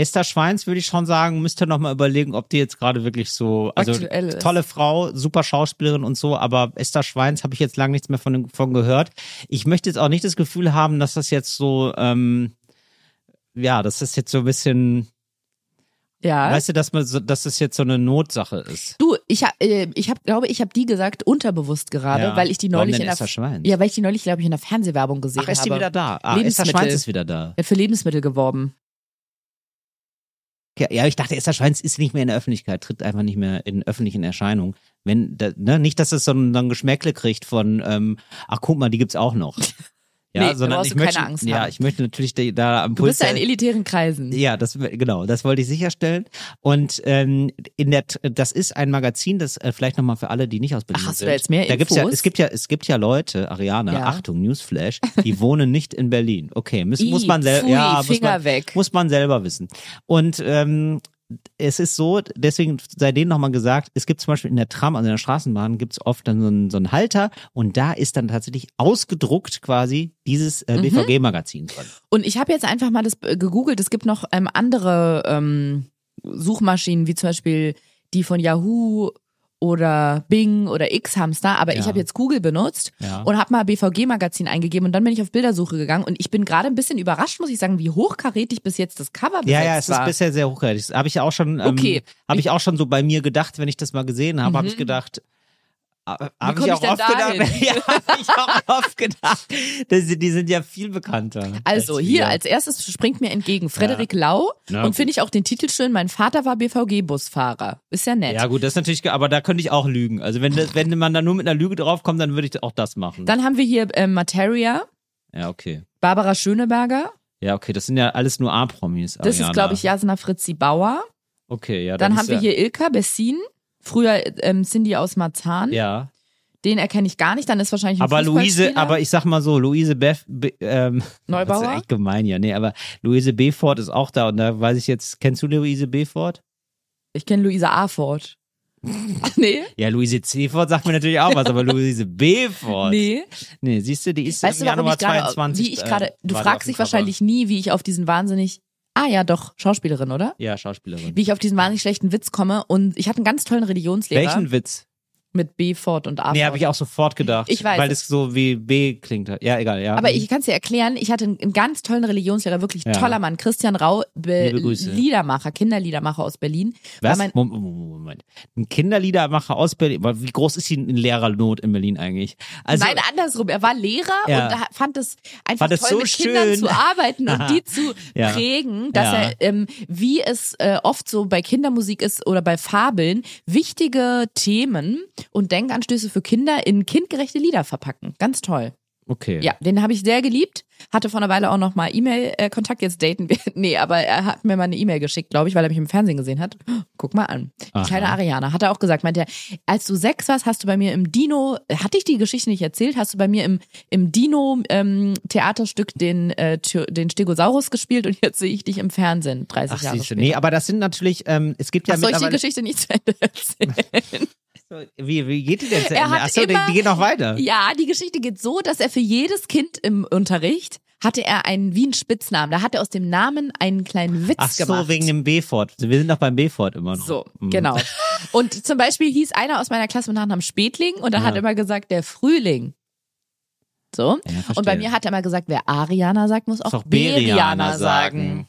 Esther Schweins würde ich schon sagen, müsst ihr noch mal überlegen, ob die jetzt gerade wirklich so, also Aktuell ist. tolle Frau, super Schauspielerin und so, aber Esther Schweins habe ich jetzt lange nichts mehr von, von gehört. Ich möchte jetzt auch nicht das Gefühl haben, dass das jetzt so, ähm, ja, dass das jetzt so ein bisschen, Ja. weißt du, dass man, so, dass das jetzt so eine Notsache ist. Du, ich hab, äh, ich hab, glaube, ich habe die gesagt unterbewusst gerade, Ja. weil ich die neulich in der ja, weil ich die neulich glaube ich in der Fernsehwerbung gesehen Ach, ist die habe. wieder da? Ah, Esther. Schweins ist wieder da. Ja, für Lebensmittel geworben. Ja, ich dachte, Esther Schweins ist nicht mehr in der Öffentlichkeit, tritt einfach nicht mehr in öffentlichen Erscheinung. Wenn, ne, nicht, dass es so so ein Geschmäckle kriegt von, ähm, ach guck mal, die gibt's auch noch. Ja, Nee, sondern ich möchte, Angst ja, haben. ich möchte natürlich da, am Du bist ja in elitären Kreisen. ja, das genau, das wollte ich sicherstellen. Und ähm, in der, das ist ein Magazin, das äh, vielleicht nochmal für alle, die nicht aus Berlin Ach, hast du da jetzt mehr da gibt's ja, Infos? es gibt ja, es gibt ja Leute, Ariane, Ja. Achtung, Newsflash, die wohnen nicht in Berlin. Okay, muss, Ih, muss man selber, ja, muss Finger man, weg. muss man selber wissen. Und ähm, es ist so, deswegen sei denen nochmal gesagt, es gibt zum Beispiel in der Tram, also in der Straßenbahn, gibt es oft dann so einen, so einen Halter und da ist dann tatsächlich ausgedruckt quasi dieses Mhm. äh, BVG-Magazin drin. Und ich habe jetzt einfach mal das äh, gegoogelt. Es gibt noch ähm, andere ähm, Suchmaschinen, wie zum Beispiel die von Yahoo oder Bing oder X-Hamster, aber ich Ja. habe jetzt Google benutzt Ja. und habe mal BVG-Magazin eingegeben und dann bin ich auf Bildersuche gegangen und ich bin gerade ein bisschen überrascht, muss ich sagen, wie hochkarätig bis jetzt das Cover Ja, ja, es war. ist bisher sehr hochwertig. Das habe ich auch schon, ähm, Okay. habe ich auch schon so bei mir gedacht, wenn ich das mal gesehen habe, habe ich gedacht, habe komm ich ich auch oft gedacht, ja, habe ich auch oft gedacht, das, die sind ja viel bekannter. Also als hier als erstes springt mir entgegen Frederik Lau Na und finde ich auch den Titel schön, mein Vater war BVG-Busfahrer. Ist ja nett. Ja gut, das ist natürlich, aber da könnte ich auch lügen. Also wenn, das, wenn man da nur mit einer Lüge draufkommt, dann würde ich auch das machen. Dann haben wir hier ähm, Materia, ja, okay. Barbara Schöneberger. Ja, okay, das sind ja alles nur A-Promis. Das ist, glaube ich, Jasna Fritzi Bauer. Okay, ja. Dann ist haben wir ja, hier Ilka Bessin. Früher ähm, Cindy aus Marzahn. Ja, Den erkenne ich gar nicht. Dann ist wahrscheinlich ein aber Luise, aber ich sag mal so, Luise Bef, Be, ähm, Neubauer? Das ist echt gemein, ja. Nee, aber Luise Befort ist auch da und da weiß ich jetzt, kennst du Luise Befort? Ich kenne Luisa Afort. nee? Ja, Luise Cefort sagt mir natürlich auch was, aber Luise Befort. Nee. Nee, siehst du, die ist Weißt im du, warum Januar ich gerade, 22. wie ich gerade, äh, du auf fragst dich wahrscheinlich nie, wie ich auf diesen wahnsinnig Ah ja, doch, Schauspielerin, oder? Ja, Schauspielerin. Wie ich auf diesen wahnsinnig schlechten Witz komme. Und ich hatte einen ganz tollen Religionslehrer Welchen Witz? Mit B Ford und A Nee, Ford. habe ich auch sofort gedacht. Ich weiß Weil es. so wie B klingt. Ja, egal, ja. Aber ich kann es dir erklären, ich hatte einen, ganz tollen Religionslehrer, wirklich Ja. toller Mann, Christian Rau, Be. Liedermacher, Kinderliedermacher aus Berlin. Was? Moment. Ein Kinderliedermacher aus Berlin. Wie groß ist die Lehrernot in Berlin eigentlich? Also, Nein, andersrum. Er war Lehrer Ja. und fand es einfach Fand toll, so mit Kindern schön. zu arbeiten und die zu Ja. prägen, dass er, ähm, wie es äh, oft so bei Kindermusik ist oder bei Fabeln, wichtige Themen und Denkanstöße für Kinder in kindgerechte Lieder verpacken. Ganz toll. okay. Ja, den habe ich sehr geliebt. Hatte vor einer Weile auch noch mal E-Mail-Kontakt. Jetzt daten wir. Nee, aber er hat mir mal eine E-Mail geschickt, glaube ich, weil er mich im Fernsehen gesehen hat. Guck mal an. Die Aha. kleine Ariana. Hat er auch gesagt, meinte er, als du sechs warst, hast du bei mir im Dino, hatte ich die Geschichte nicht erzählt, hast du bei mir im, im Dino-Theaterstück den, äh, den Stegosaurus gespielt und jetzt sehe ich dich im Fernsehen 30 Ach, Jahre später. Nee, aber das sind natürlich, ähm, es gibt ja Ach, soll ich die. Geschichte nicht zu Ende erzählen? Wie, wie geht die denn zu Ende? Achso, die, immer- die geht noch weiter. Ja, die Geschichte geht so, dass er für jedes Kind im Unterricht hatte er einen wie einen Spitznamen. Da hat er aus dem Namen einen kleinen Witz Ach so, gemacht. wegen dem B-Fort. Wir sind noch beim B-Fort immer noch. So, Mhm. genau. Und zum Beispiel hieß einer aus meiner Klasse mit Nachnamen Spätling und er hat immer gesagt, der Frühling. So. Ja, und bei mir hat er immer gesagt, wer Ariana sagt, muss auch Muss auch Beriana sagen.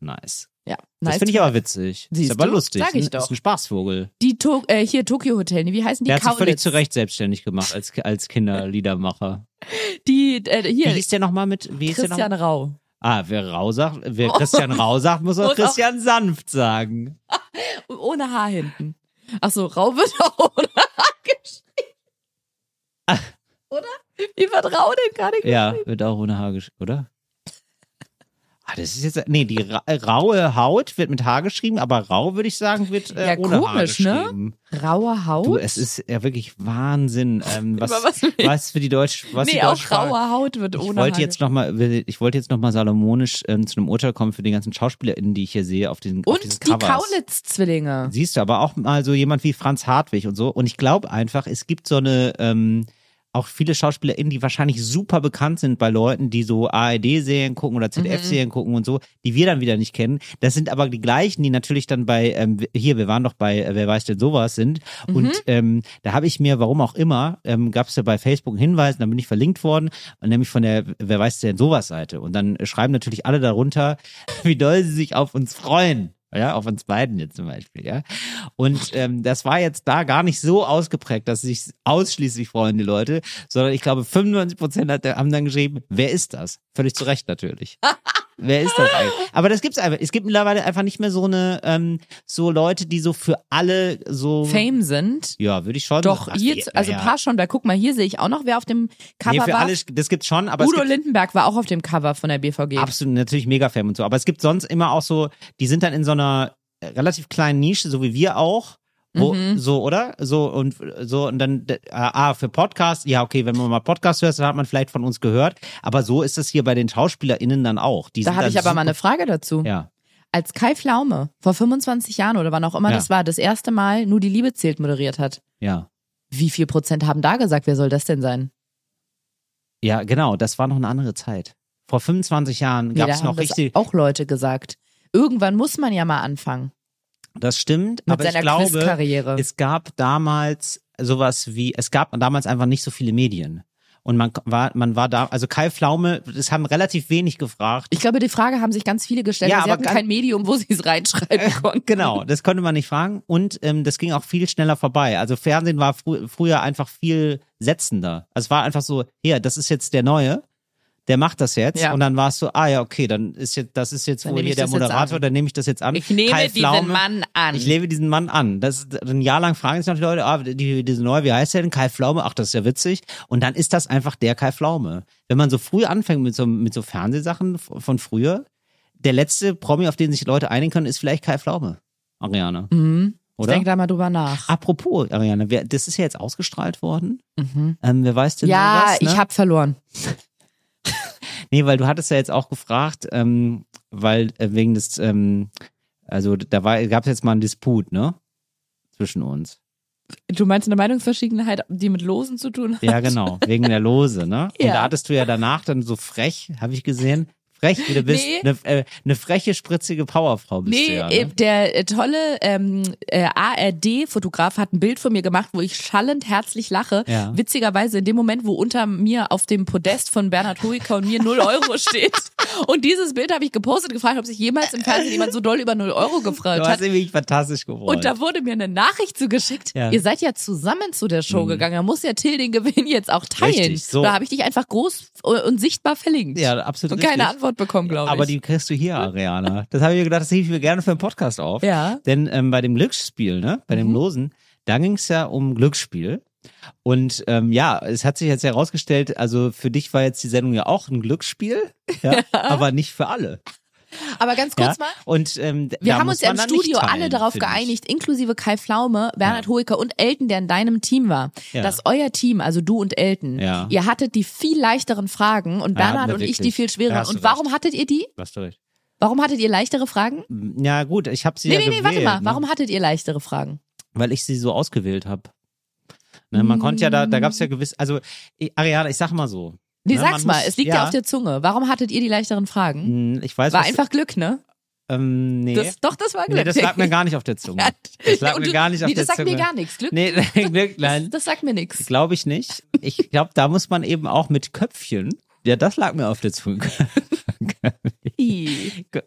Nice. Ja, Das nice. finde ich aber witzig. Siehst ist aber du? lustig. Sag ich Ist ein- doch. Ist ein Spaßvogel. Die to äh, hier Tokyo Hotel, wie heißen die? Der hat sich völlig zu Recht selbstständig gemacht als, als Kinderliedermacher. Die, äh, Wie hier, hieß der nochmal mit? Wie hieß der Christian noch? Rau. Ah, wer Rau sagt, wer Christian Rau sagt, muss auch Christian Sanft sagen. Ohne Haar hinten. Ach so, Rau wird auch ohne Haar geschrieben. Oder? Wie wird Rau denn gerade geschrieben? Ja, wird auch ohne Haar geschrieben, oder? Ah, das ist jetzt, nee, die ra raue Haut wird mit Haar geschrieben, aber rau, würde ich sagen, wird äh, Ja, ohne komisch, ne? geschrieben. Raue Haut? Du, es ist ja wirklich Wahnsinn, ähm, was, was was für die Deutsch, was nee, die auch Deutschsprache- raue Haut wird Ich ohne wollte Haar jetzt noch mal, ich wollte jetzt noch mal salomonisch ähm, zu einem Urteil kommen für die ganzen SchauspielerInnen, die ich hier sehe auf diesen, auf diesen Und die. Kaulitz-Zwillinge. Siehst du, aber auch mal so jemand wie Franz Hartwig und so. Und ich glaube einfach, es gibt so eine, ähm, auch viele SchauspielerInnen, die wahrscheinlich super bekannt sind bei Leuten, die so ARD-Serien gucken oder ZDF-Serien gucken und so, die wir dann wieder nicht kennen. Das sind aber die gleichen, die natürlich dann bei, ähm, hier, wir waren doch bei äh, Wer weiß denn sowas sind. Und ähm, da habe ich mir, warum auch immer, ähm, gab es ja bei Facebook einen Hinweis, dann bin ich verlinkt worden, nämlich von der Wer weiß denn sowas Seite. Und dann schreiben natürlich alle darunter, wie doll sie sich auf uns freuen. Ja, auf uns beiden jetzt zum Beispiel, ja. Und ähm, das war jetzt da gar nicht so ausgeprägt, dass sich ausschließlich freuen die Leute, sondern ich glaube 95 Prozent haben dann geschrieben, wer ist das? Völlig zu Recht natürlich. wer ist das eigentlich? Aber das gibt's einfach. Es gibt mittlerweile einfach nicht mehr so eine, ähm, so Leute, die so für alle so. Fame sind. Ja, würde ich schon. Doch, Ach, hier, ja, also ja. ein paar schon, weil guck mal, hier sehe ich auch noch, wer auf dem Cover Nee, für war. alle, das gibt's schon, aber es Udo gibt Lindenberg war auch auf dem Cover von der BVG. absolut natürlich mega Fan und so. Aber es gibt sonst immer auch so, die sind dann in so einer äh, relativ kleinen Nische, so wie wir auch. Wo, Mhm. so, oder? So, und so, und dann, äh, ah, für Podcast, ja, okay, wenn man mal Podcast hört, dann hat man vielleicht von uns gehört. Aber so ist es hier bei den SchauspielerInnen dann auch. Die Da habe ich aber super, mal eine Frage dazu. Ja. Als Kai Pflaume vor 25 Jahren oder wann auch immer Ja. das war, das erste Mal nur die Liebe zählt moderiert hat, Ja. wie viel Prozent haben da gesagt, wer soll das denn sein? Ja, genau, das war noch eine andere Zeit. Vor 25 Jahren Nee, gab es haben noch richtig, auch Leute gesagt. Irgendwann muss man ja mal anfangen das stimmt, mit aber ich seiner glaube, es gab damals sowas wie, es gab damals einfach nicht so viele Medien. Und man war, man war da, also Kai Pflaume, das haben relativ wenig gefragt. Ich glaube, die Frage haben sich ganz viele gestellt, Ja, sie aber hatten kein Medium, wo sie es reinschreiben konnten. Genau, das konnte man nicht fragen. Und ähm, das ging auch viel schneller vorbei. Also Fernsehen war frü früher einfach viel setzender. Also es war einfach so, hier, das ist jetzt der Neue, der macht das jetzt. Ja. Und dann war es so, ah ja, okay, dann ist jetzt, das ist jetzt Dann wohl hier ich der Moderator, an. dann nehme ich das jetzt an. Ich nehme Kai diesen Pflaume, Mann an. Ich lebe diesen Mann an. Das ein Jahr lang fragen sich noch die Leute, ah, die, diese neue, wie heißt der denn? Kai Pflaume, ach, das ist ja witzig. Und dann ist das einfach der Kai Pflaume. Wenn man so früh anfängt mit so, mit so Fernsehsachen von früher, der letzte Promi, auf den sich Leute einigen können, ist vielleicht Kai Pflaume. Ariane. Mhm. Ich Oder? denke da mal drüber nach. Apropos, Ariane, das ist ja jetzt ausgestrahlt worden. Ähm, wer weiß denn Mhm. ja, sowas, ne? ich habe verloren. Nee, weil du hattest ja jetzt auch gefragt, ähm, weil äh, wegen des, ähm, also da war, gab es jetzt mal einen Disput, ne? Zwischen uns. Du meinst eine Meinungsverschiedenheit, die mit Losen zu tun hat? Ja, genau, wegen der Lose, ne? Und Ja. da hattest du ja danach dann so frech, habe ich gesehen, Frech, wie du bist. Nee. Eine, äh, eine freche, spritzige Powerfrau bist Nee, du ja. äh, Ne? der äh, tolle ähm, äh, ARD-Fotograf hat ein Bild von mir gemacht, wo ich schallend herzlich lache. Ja. Witzigerweise in dem Moment, wo unter mir auf dem Podest von Bernhard Hoeker und mir 0 Euro steht. Und dieses Bild habe ich gepostet, gefragt, ob sich jemals im Fernsehen jemand so doll über 0 Euro gefreut Du hat. hast irgendwie fantastisch geworden. Und da wurde mir eine Nachricht zugeschickt. Ja. Ihr seid ja zusammen zu der Show gegangen. Da muss ja Till den Gewinn jetzt auch teilen. Richtig, so. Da habe ich dich einfach groß und sichtbar verlinkt. ja, absolut und keine richtig. Antwort bekommen, glaube ich. Aber die kriegst du hier, Ariana. Das habe ich mir gedacht, das hebe ich mir gerne für einen Podcast auf. Ja. Denn ähm, bei dem Glücksspiel, ne, bei dem Losen, da ging es ja um Glücksspiel. Und ähm, ja, es hat sich jetzt herausgestellt, also für dich war jetzt die Sendung ja auch ein Glücksspiel, ja, aber nicht für alle. Aber ganz kurz ja? mal. Und ähm, Wir haben uns ja im Studio teilen, alle darauf finde ich. geeinigt, inklusive Kai Pflaume, Bernhard Hoeker und Elton, der in deinem Team war, Ja. dass euer Team, also du und Elton, Ja. ihr hattet die viel leichteren Fragen und Ja, Bernhard und ich die viel schwereren. hast Und warum hattet ihr die? Was du recht. Warum hattet ihr leichtere Fragen? Ja gut, ich habe sie Nee, ja nee, nee, gewählt, warte mal. ne? Warum hattet ihr leichtere Fragen? Weil ich sie so ausgewählt habe. Ne, man konnte ja da, da gab's ja gewiss, also Ariana, ich sag mal so. Nee, ne, sag's mal, muss- es liegt ja. auf der Zunge. Warum hattet ihr die leichteren Fragen? Hm, Ich weiß, War einfach Glück, ne? ähm, nee. Das, doch, das war Glück. nee, das lag mir gar nicht auf der Zunge. Ja. Das lag mir gar nicht auf nee, der das Zunge. sagt mir gar nichts. Glück, Nee, Glück, nein, das sagt mir nichts. glaube ich nicht. Ich glaube, da muss man eben auch mit Köpfchen. Ja, das lag mir auf der Zunge.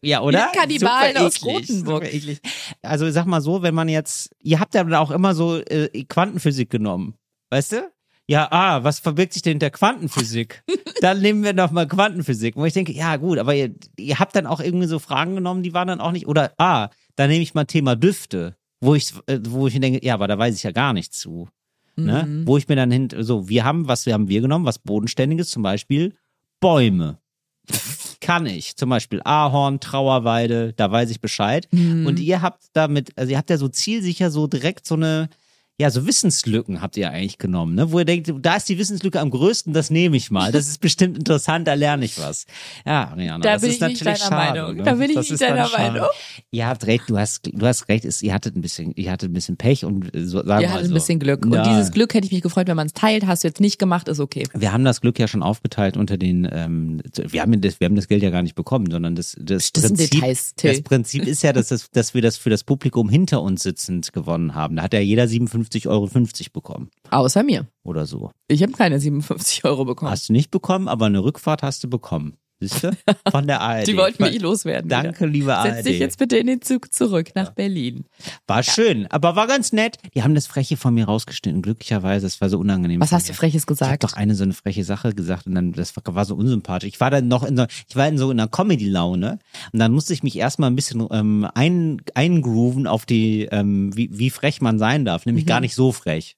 Ja, oder? Die Kannibalen Super aus eklig. Also sag mal so, wenn man jetzt, ihr habt ja dann auch immer so äh, Quantenphysik genommen, weißt du? Ja, ah, was verbirgt sich denn hinter Quantenphysik? dann nehmen wir doch mal Quantenphysik. Wo ich denke, ja gut, aber ihr, ihr habt dann auch irgendwie so Fragen genommen, die waren dann auch nicht, oder ah, dann nehme ich mal Thema Düfte, wo ich, äh, wo ich mir denke, ja, aber da weiß ich ja gar nichts zu. Ne? Mhm. Wo ich mir dann hin, so, wir haben, was haben wir genommen? Was Bodenständiges, zum Beispiel Bäume. Kann ich. Zum Beispiel Ahorn, Trauerweide, da weiß ich Bescheid. Mhm. Und ihr habt damit, also ihr habt ja so zielsicher so direkt so eine, ja, so Wissenslücken habt ihr eigentlich genommen, ne? Wo ihr denkt, da ist die Wissenslücke am größten, das nehme ich mal. Das ist bestimmt interessant, da lerne ich was. Ja, Ariana, Da das bin ist ich nicht natürlich deiner schade, Meinung. Ne? Da bin ich das nicht ist deiner. Meinung. Ihr habt recht, du hast, du hast recht, es, ihr hattet ein bisschen, ihr hattet ein bisschen Pech und so, sagen Ihr wir hattet so. ein bisschen Glück. Und Ja. dieses Glück hätte ich mich gefreut, wenn man es teilt. Hast du jetzt nicht gemacht, ist okay. Wir haben das Glück ja schon aufgeteilt unter den, ähm, wir haben das, wir haben das Geld ja gar nicht bekommen, sondern das, das, Das Prinzip, Details, das Prinzip ist ja, dass, das, dass wir das für das Publikum hinter uns sitzend gewonnen haben. Da hat ja jeder 57,50 Euro bekommen Außer mir. oder so. Ich habe keine 57 Euro bekommen. Hast du nicht bekommen, aber eine Rückfahrt hast du bekommen. Siehst du? Von der ARD. Die wollten mich loswerden. Danke, wieder. liebe ARD. Setz dich jetzt bitte in den Zug zurück nach Berlin. War schön, aber war ganz nett. Die haben das Freche von mir rausgeschnitten, glücklicherweise. Es war so unangenehm. Was hast du. Freches Ich habe gesagt? doch eine so eine freche Sache gesagt und dann das war so unsympathisch. Ich war dann noch in so, ich war in so einer Comedy-Laune und dann musste ich mich erstmal ein bisschen ähm, ein, eingrooven auf die, ähm, wie, wie frech man sein darf, nämlich Mhm. gar nicht so frech.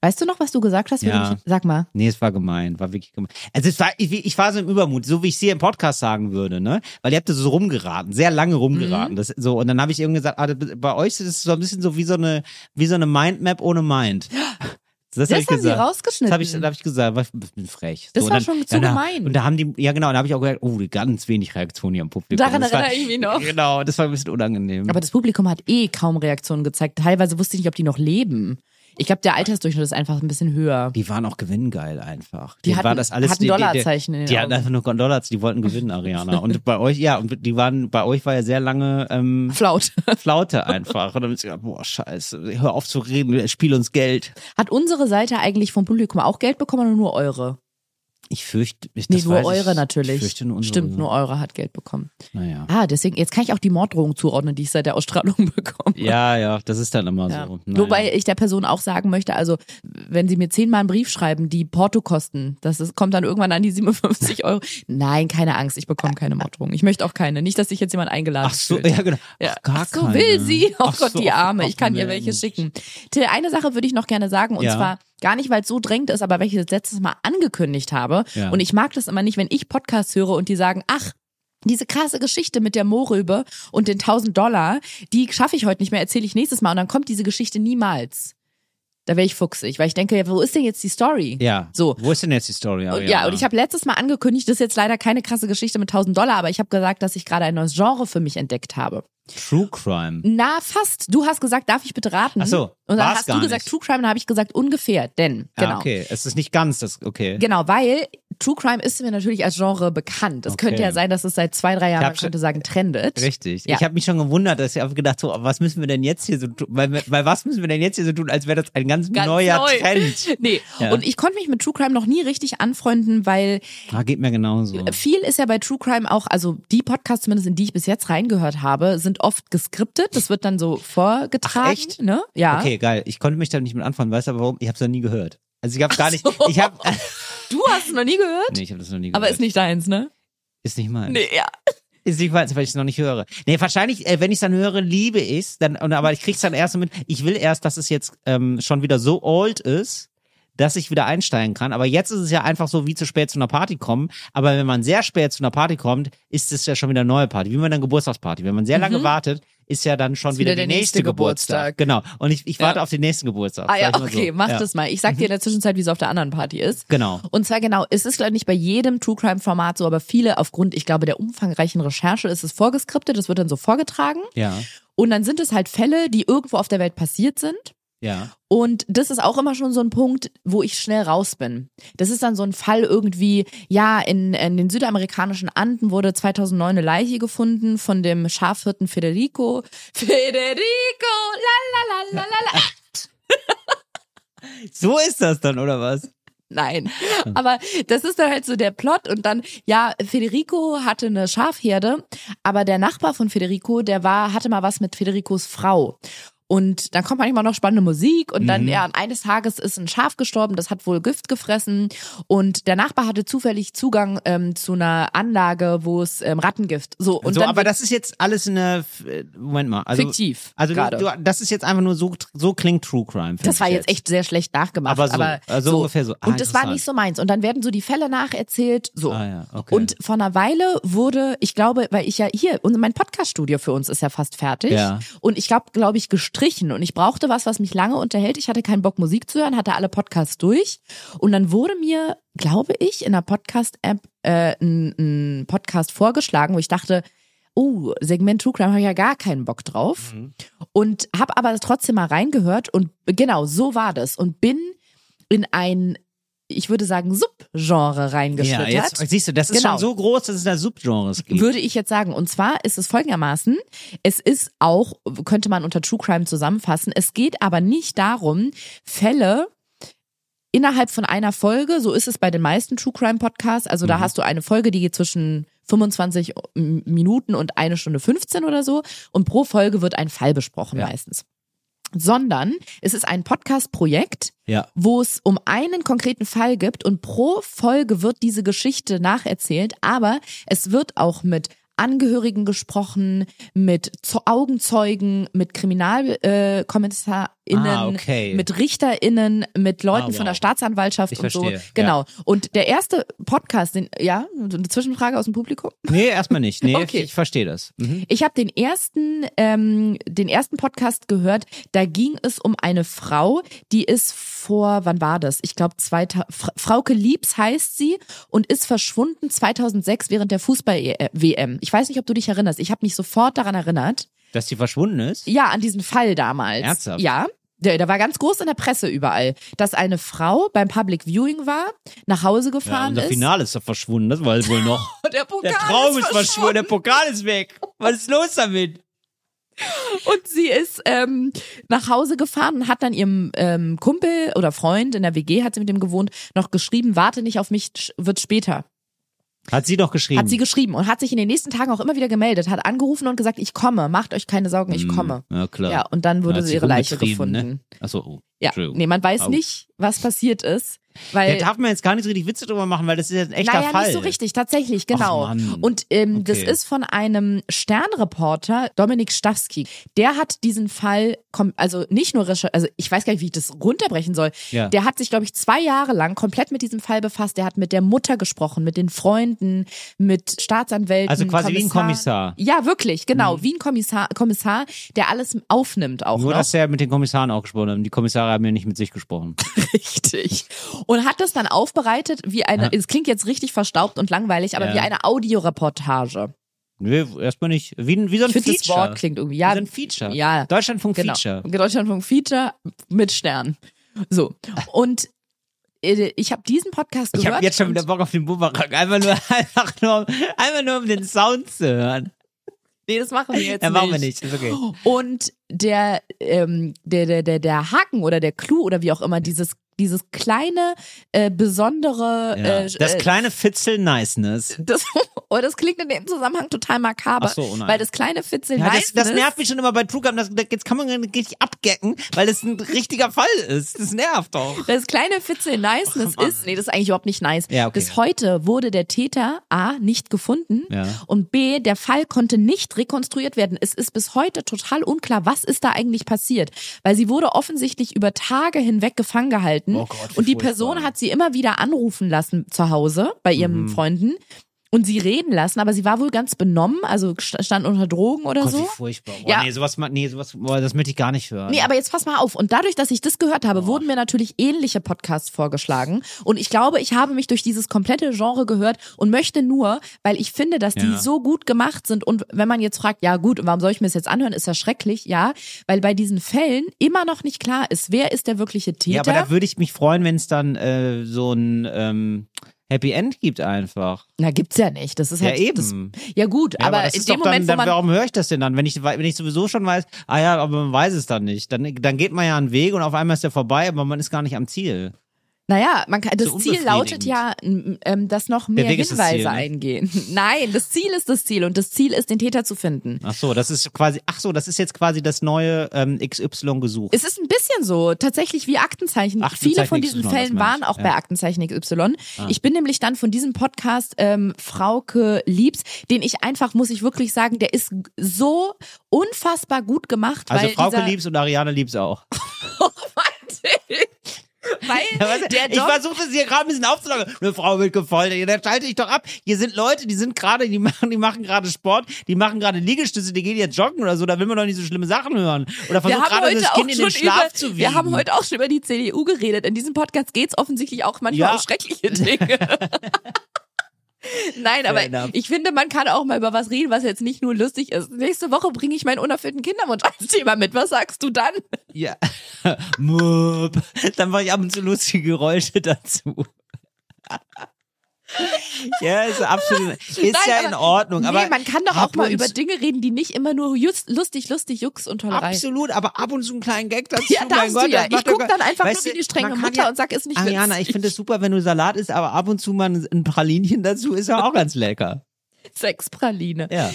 Weißt du noch, was du gesagt hast? Ja. Ich- Sag mal. Nee, es war gemein, war wirklich gemein. Also es war, ich, ich war so im Übermut, so wie ich es hier im Podcast sagen würde, ne? Weil ihr habt so rumgeraten, sehr lange Mhm. rumgeraten. Das, so, und dann habe ich irgendwie gesagt, ah, bei euch ist es so ein bisschen so wie so eine, wie so eine Mindmap ohne Mind. Das, Das hab ich haben sie gesagt. rausgeschnitten. Das habe ich, hab ich gesagt, ich bin frech. Das und war dann, schon zu ja, da- gemein. Und da haben die, ja genau, da habe ich auch gesagt, oh, ganz wenig Reaktion hier am Publikum. Daran Das war- erinnere ich mich noch. Genau, das war ein bisschen unangenehm. Aber das Publikum hat eh kaum Reaktionen gezeigt. Teilweise wusste ich nicht, ob die noch leben. Ich glaube, der Altersdurchschnitt ist einfach ein bisschen höher. die waren auch gewinngeil einfach. Die Denen hatten- war das alles, hatten die, die, Dollarzeichen Die, den die hatten einfach nur Dollarzeichen, die wollten gewinnen, Ariana. Und bei euch, ja, und die waren, bei euch war ja sehr lange ähm, Flaut. Flaute einfach. Und dann hab ich gedacht, boah, scheiße, hör auf zu reden, spiel uns Geld. Hat unsere Seite eigentlich vom Publikum auch Geld bekommen oder nur eure? Ich fürchte, ich, Nee, nur eure ich, natürlich. Ich fürchte nur unsere. Stimmt, nur eure hat Geld bekommen. Naja. Ah, deswegen, jetzt kann ich auch die Morddrohung zuordnen, die ich seit der Ausstrahlung bekomme. Ja, ja, das ist dann immer Ja. so. Naja. Wobei ich der Person auch sagen möchte, also wenn sie mir zehnmal einen Brief schreiben, die Portokosten, das ist, kommt dann irgendwann an die 57 Euro. Nein, keine Angst, ich bekomme keine Morddrohung. Ich möchte auch keine. Nicht, dass sich jetzt jemand eingeladen Ach so, fühlt. ja genau. Ach, gar Ach so keine. will sie. Oh Ach Gott, so, die Arme. Ich kann ihr welche schicken. Till, eine Sache würde ich noch gerne sagen und Ja. zwar gar nicht, weil es so drängend ist, aber weil ich es letztes Mal angekündigt habe. Ja. Und ich mag das immer nicht, wenn ich Podcasts höre und die sagen, ach, diese krasse Geschichte mit der Mohrrübe und den 1000 Dollar, die schaffe ich heute nicht mehr, erzähle ich nächstes Mal und dann kommt diese Geschichte niemals. Da wäre ich fuchsig, weil ich denke, ja, wo ist denn jetzt die Story? Ja. So. Wo ist denn jetzt die Story? Und, Ariana? ja, und ich habe letztes Mal angekündigt, das ist jetzt leider keine krasse Geschichte mit 1000 Dollar, aber ich habe gesagt, dass ich gerade ein neues Genre für mich entdeckt habe. True Crime. Na, fast. Du hast gesagt, darf ich bitte raten? Ach so, Und dann hast du gesagt nicht. True Crime, dann habe ich gesagt ungefähr, denn, genau. Ah, okay. Es ist nicht ganz das, okay. Genau, weil True Crime ist mir natürlich als Genre bekannt. Es Okay. könnte ja sein, dass es seit zwei, drei Jahren, man könnte sagen, trendet. Richtig. Ja. Ich habe mich schon gewundert, dass ich habe gedacht, so, was müssen wir denn jetzt hier so tun? Weil, weil was müssen wir denn jetzt hier so tun, als wäre das ein ganz, Ganz neuer neu. Trend. Nee, Ja. und ich konnte mich mit True Crime noch nie richtig anfreunden, weil Ah, geht mir genauso. viel ist ja bei True Crime auch, also die Podcasts zumindest, in die ich bis jetzt reingehört habe, sind oft geskriptet. Das wird dann so vorgetragen. Ach, echt? Ne? Ja. Okay, geil. Ich konnte mich da nicht mit anfangen. Weißt du aber warum? Ich habe es noch nie gehört. Also ich habe gar nicht. so. Ich habe. Du hast es noch nie gehört? nee, ich habe das noch nie gehört. Aber ist nicht deins, ne? ist nicht meins. Nee, ja. Ist nicht meins, weil ich es noch nicht höre. Nee, wahrscheinlich, äh, wenn ich es dann höre, liebe ich es. Dann, und, aber ich krieg's dann erst mit. Ich will erst, dass es jetzt ähm, schon wieder so old ist, dass ich wieder einsteigen kann. Aber jetzt ist es ja einfach so, wie zu spät zu einer Party kommen. Aber wenn man sehr spät zu einer Party kommt, ist es ja schon wieder eine neue Party. Wie bei einer Geburtstagsparty. Wenn man sehr lange wartet, ist ja dann schon Mhm. Wieder, wieder der nächste nächste Geburtstag. Geburtstag. Genau. Und ich, ich warte Ja. auf den nächsten Geburtstag. Ah ja, okay, so. mach ja. das mal. Ich sag dir in der Zwischenzeit, wie es auf der anderen Party ist. Genau. Und zwar genau, es ist glaube ich nicht bei jedem True Crime Format so, aber viele aufgrund, ich glaube, der umfangreichen Recherche ist es vorgeskriptet, es wird dann so vorgetragen Ja. und dann sind es halt Fälle, die irgendwo auf der Welt passiert sind. Ja. Und das ist auch immer schon so ein Punkt, wo ich schnell raus bin. Das ist dann so ein Fall irgendwie, ja, in, in den südamerikanischen Anden wurde 2009 eine Leiche gefunden von dem Schafhirten Federico. Federico, la la la la la la. So ist das dann, oder was? Nein, aber das ist dann halt so der Plot und dann, ja, Federico hatte eine Schafherde, aber der Nachbar von Federico, der war, hatte mal was mit Federicos Frau. Und dann kommt manchmal noch spannende Musik und dann, ja, eines Tages ist ein Schaf gestorben, das hat wohl Gift gefressen und der Nachbar hatte zufällig Zugang ähm, zu einer Anlage, wo es ähm, Rattengift, so, und so, aber das ist jetzt alles eine, äh, Moment mal. Also, fiktiv. Also du, du, das ist jetzt einfach nur so, so klingt True Crime. Das war jetzt echt sehr schlecht nachgemacht. Aber so, also ungefähr so. Ah, und das war nicht so meins. Und dann werden so die Fälle nacherzählt. So. Ah, ja, okay. Und vor einer Weile wurde, ich glaube, weil ich ja hier, und mein Podcaststudio für uns ist ja fast fertig. Ja. Und ich glaube, glaube ich, gestrichen. Und ich brauchte was, was mich lange unterhält. Ich hatte keinen Bock, Musik zu hören, hatte alle Podcasts durch. Und dann wurde mir, glaube ich, in der Podcast-App äh, ein, ein Podcast vorgeschlagen, wo ich dachte, oh, Segment True Crime habe ich ja gar keinen Bock drauf. Und habe aber trotzdem mal reingehört und genau, so war das. Und bin in ein, ich würde sagen, Subgenre ja, reingeschlittert. jetzt siehst du, das ist Genau. schon so groß, dass es da Subgenres gibt. Würde ich jetzt sagen. Und zwar ist es folgendermaßen, es ist auch, könnte man unter True Crime zusammenfassen, es geht aber nicht darum, Fälle innerhalb von einer Folge, so ist es bei den meisten True Crime Podcasts, also da hast du eine Folge, die geht zwischen 25 Minuten und eine Stunde 15 oder so und pro Folge wird ein Fall besprochen Ja. meistens. Sondern es ist ein Podcast-Projekt, Ja. wo es um einen konkreten Fall gibt und pro Folge wird diese Geschichte nacherzählt, aber es wird auch mit Angehörigen gesprochen, mit Augenzeugen, mit KriminalkommissarInnen, äh, KommissarInnen, Ah, okay. mit RichterInnen, mit Leuten Ah, wow. von der Staatsanwaltschaft Ich und so. verstehe, Genau. Und der erste Podcast, den, ja, eine Zwischenfrage aus dem Publikum. Nee, erstmal nicht. Nee, Okay. ich verstehe das. Mhm. Ich habe den ersten, ähm, den ersten Podcast gehört. Da ging es um eine Frau, die ist vor, wann war das? Ich glaube, Frauke Liebs heißt sie und ist verschwunden 2006 während der Fußball-WM. Ich weiß nicht, ob du dich erinnerst. Ich habe mich sofort daran erinnert. Dass sie verschwunden ist? Ja, an diesen Fall damals. Ernsthaft? Ja. Der, der war ganz groß in der Presse überall, dass eine Frau beim Public Viewing war, nach Hause Ja, gefahren unser ist. Finale ist doch verschwunden, das weiß wohl noch. Der, Pokal Der Traum ist ist verschwunden, der Pokal ist weg. Was ist los damit? Und sie ist ähm, nach Hause gefahren und hat dann ihrem ähm, Kumpel oder Freund in der WG, hat sie mit dem gewohnt, noch geschrieben, warte nicht auf mich, wird später. Hat sie doch geschrieben. Hat sie geschrieben und hat sich in den nächsten Tagen auch immer wieder gemeldet, hat angerufen und gesagt, ich komme, macht euch keine Sorgen, ich komme. Ja, klar. Ja, und dann wurde sie ihre Leiche rumgetrieben, gefunden. Ne? Achso, oh. Ja, nee, man weiß Au. nicht, was passiert ist, Da weil darf man jetzt gar nicht so richtig Witze drüber machen, weil das ist jetzt ein echter naja, Fall. nicht so richtig, tatsächlich, genau. Und ähm, das Okay. ist von einem Sternreporter, Dominik Stawski. Der hat diesen Fall, also nicht nur also ich weiß gar nicht, wie ich das runterbrechen soll. Ja. Der hat sich, glaube ich, zwei Jahre lang komplett mit diesem Fall befasst. Der hat mit der Mutter gesprochen, mit den Freunden, mit Staatsanwälten. Also quasi wie ein Kommissar. Mhm. Ja, wirklich, genau, wie ein Kommissar, Kommissar, der alles aufnimmt auch Nur, noch. dass er mit den Kommissaren auch gesprochen hat. Die Kommissare haben ja nicht mit sich gesprochen. Richtig. Und hat das dann aufbereitet wie eine, es klingt jetzt richtig verstaubt und langweilig, aber Ja. wie eine Audioreportage. Nö, erstmal nicht. Wie, wie so ein Ich finde, das Feature. Wort klingt irgendwie, ja. Wie so ein Feature. äh, ich habe diesen Podcast Ich gehört. habe jetzt schon und- wieder Bock auf den Bumerang. Einfach nur, einfach nur, einfach nur um den Sound zu hören. Nee, das machen wir jetzt Ja, nicht. machen wir nicht. Ist okay. Und der, ähm, der, der, der, der Haken oder der Clou oder wie auch immer, dieses, dieses kleine, äh, besondere, Ja. äh, Das äh, kleine Fitzel Niceness. das, oh, das klingt in dem Zusammenhang total makaber. Ach so, oh nein. weil das kleine Fitzel Ja, das, Niceness- das nervt mich schon immer bei True Crime. Das, das, jetzt kann man richtig abgecken, weil das ein richtiger Fall ist. Das nervt doch. Das kleine Fitzel Niceness ist, nee, das ist eigentlich überhaupt nicht nice. Ja, okay. Bis heute wurde der Täter A nicht gefunden Ja. und B, der Fall konnte nicht rekonstruiert werden. Es ist bis heute total unklar, was ist da eigentlich passiert. Weil sie wurde offensichtlich über Tage hinweg gefangen gehalten Oh Gott, und die. Person hat sie immer wieder anrufen lassen zu Hause bei ihren Mhm. Freunden und sie reden lassen, aber sie war wohl ganz benommen, also st- stand unter Drogen oder Gott, so. wie furchtbar. Boah, Ja. Nee, sowas, nee, sowas, boah, das möchte ich gar nicht hören. Nee, aber jetzt pass mal auf. Und dadurch, dass ich das gehört habe, wurden mir natürlich ähnliche Podcasts vorgeschlagen. Und ich glaube, ich habe mich durch dieses komplette Genre gehört und möchte nur, weil ich finde, dass die Ja. so gut gemacht sind. Und wenn man jetzt fragt, ja gut, warum soll ich mir das jetzt anhören, ist das schrecklich, ja. Weil bei diesen Fällen immer noch nicht klar ist, wer ist der wirkliche Täter. Ja, aber da würde ich mich freuen, wenn es dann äh, so ein ähm, Happy End gibt einfach. Na, gibt's ja nicht. Das ist Ja, halt. eben. Das, ja gut, Ja, aber, das in ist dem Moment, dann, wo man. warum höre ich das denn dann, wenn ich, wenn ich sowieso schon weiß, ah ja, aber man weiß es dann nicht. Dann, dann geht man ja einen Weg und auf einmal ist der vorbei, aber man ist gar nicht am Ziel. Naja, man kann, das So Ziel lautet ja, ähm, dass noch mehr Hinweise Ziel, ne? eingehen. Nein, das Ziel ist das Ziel und das Ziel ist, den Täter zu finden. Ach so, das ist quasi, ach so, das ist jetzt quasi das neue ähm, XY gesucht. Es ist ein bisschen so, tatsächlich wie Aktenzeichen. Aktenzeichen Viele von diesen XY, Fällen waren auch ja. bei Aktenzeichen XY. Ich bin nämlich dann von diesem Podcast ähm, Frauke Liebs, den ich einfach, muss ich wirklich sagen, der ist so unfassbar gut gemacht. Also Frauke lieb's und Ariane lieb's auch. Weil Ja, weißt du, der ich versuche das hier gerade ein bisschen aufzulockern. Eine Frau wird gefoltert. Dann schalte ich doch ab. Hier sind Leute, die sind gerade, die machen, die machen gerade Sport, die machen gerade Liegestütze, die gehen jetzt joggen oder so. Da will man doch nicht so schlimme Sachen hören. Oder versucht gerade das auch Kind in den Schlaf über, zu wiegen. wir haben heute auch schon über die CDU geredet. In diesem Podcast geht's offensichtlich auch manchmal Ja. um schreckliche Dinge. Nein, aber enough. ich finde, man kann auch mal über was reden, was jetzt nicht nur lustig ist. Nächste Woche bringe ich meinen unerfüllten Kinderwunsch als Thema mit. Was sagst du dann? Ja. Dann mache ich ab und zu lustige Geräusche dazu. ja, ist absolut, ist Nein, ja aber- in Ordnung. Aber nee, man kann doch auch mal über Dinge reden, die nicht immer nur just, lustig, lustig, Jux und Tollerei. Absolut, aber ab und zu einen kleinen Gag dazu. Ja, mein Gott, ja. Ich guck doch- dann einfach weißt nur wie die strenge Mutter und sag, ist nicht Ariana, ich witzig. finde es super, wenn du Salat isst, aber ab und zu mal ein Pralinchen dazu ist ja auch ganz lecker. Sexpraline. Ja.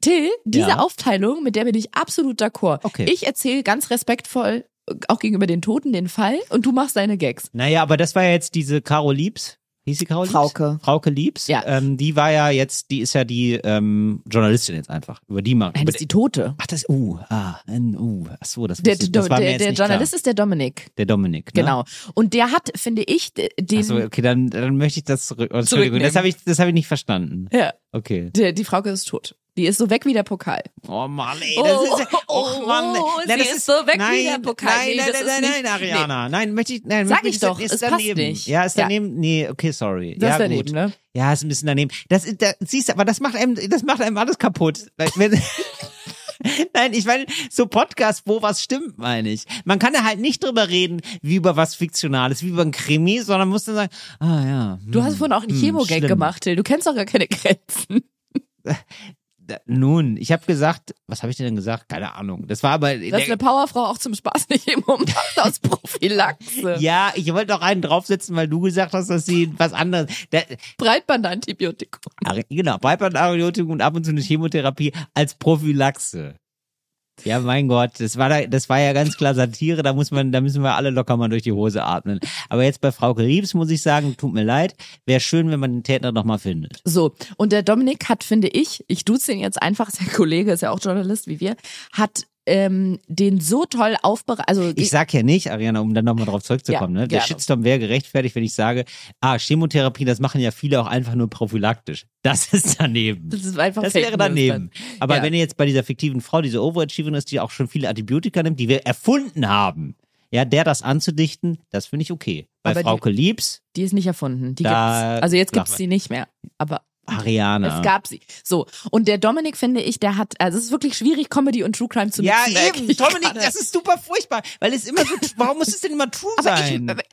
Till, diese Ja. Aufteilung, mit der bin ich absolut d'accord. Okay. Ich erzähle ganz respektvoll, auch gegenüber den Toten, den Fall und du machst deine Gags. Naja, aber das war ja jetzt diese Caro Liebs. Hieß sie Caro Liebs? Frauke. Frauke Liebs. Ja. Ähm, die war ja jetzt, die ist ja die ähm, Journalistin jetzt einfach. Über die mal. Nein, das ist die Tote. Ach, das, uh, ah, ein, uh, ach so, das, Der, wusste das war mir der, jetzt der nicht Journalist klar. ist der Dominik. Der Dominik, ne? Genau. Und der hat, finde ich, den. Achso, okay, dann, dann möchte ich das zurück. Entschuldigung, das habe ich, das habe ich nicht verstanden. ja, Okay. der, die Frauke ist tot. Die ist so weg wie der Pokal. Oh Mann, ey, das Oh, ist ja, oh, oh Mann, oh, nein, sie das ist so weg wie nein, der Pokal. Nein, Nee, nein, das nein, nein, nein, Ariana, nein, möchte ich, nein, Sag ich doch, ist es passt daneben. nicht. Ja, ist Ja. daneben, nee, okay, sorry. Das ja, ist daneben, gut. ne? Ja, ist ein bisschen daneben. Das ist, da, siehst du, aber das macht einem, das macht einem alles kaputt. Nein, ich meine, so Podcast, wo was stimmt, meine ich. Man kann da halt nicht drüber reden, wie über was Fiktionales, wie über ein Krimi, sondern muss dann sagen, ah ja. Du hast vorhin auch einen hm, Chemo-Gag gemacht, Till. Du kennst doch gar keine Grenzen. Da- Nun, ich habe gesagt, was habe ich denn gesagt? Keine Ahnung. Das war aber Dass eine Powerfrau auch zum Spaß nicht immer macht aus Prophylaxe. ja, ich wollte doch einen draufsetzen, weil du gesagt hast, dass sie was anderes. Der, Breitbandantibiotikum. Genau, Breitbandariothikum und ab und zu eine Chemotherapie als Prophylaxe. Ja, mein Gott, das war da, das war ja ganz klar Satire, da muss man, da müssen wir alle locker mal durch die Hose atmen. Aber jetzt bei Frau Liebs muss ich sagen, tut mir leid, wäre schön, wenn man den Täter noch mal findet. So, und der Dominik hat, finde ich, ich duze ihn jetzt einfach, ja Kollege, ist ja auch Journalist wie wir, hat ähm, den so toll aufbereitet. Also Ich sag ja nicht, Ariana, um dann nochmal drauf zurückzukommen, Ja, ne? Der gerne. Shitstorm wäre gerechtfertigt, wenn ich sage, ah, Chemotherapie, das machen ja viele auch einfach nur prophylaktisch. Das ist daneben. das ist einfach Das Fake wäre daneben. Aber Ja. wenn ihr jetzt bei dieser fiktiven Frau, diese Overachieverin ist, die auch schon viele Antibiotika nimmt, die wir erfunden haben, ja, der das anzudichten, das finde ich okay. Bei Aber die- Frauke Liebs, Die ist nicht erfunden. Die gibt's. Also jetzt gibt's lachen sie nicht mehr. Aber Ariana. Es gab sie. So. Und der Dominik, finde ich, der hat, also es ist wirklich schwierig, Comedy und True Crime zu ja, mixen. merke eben, Dominik, das ist super furchtbar, weil es immer so, warum muss es denn immer true sein? ich,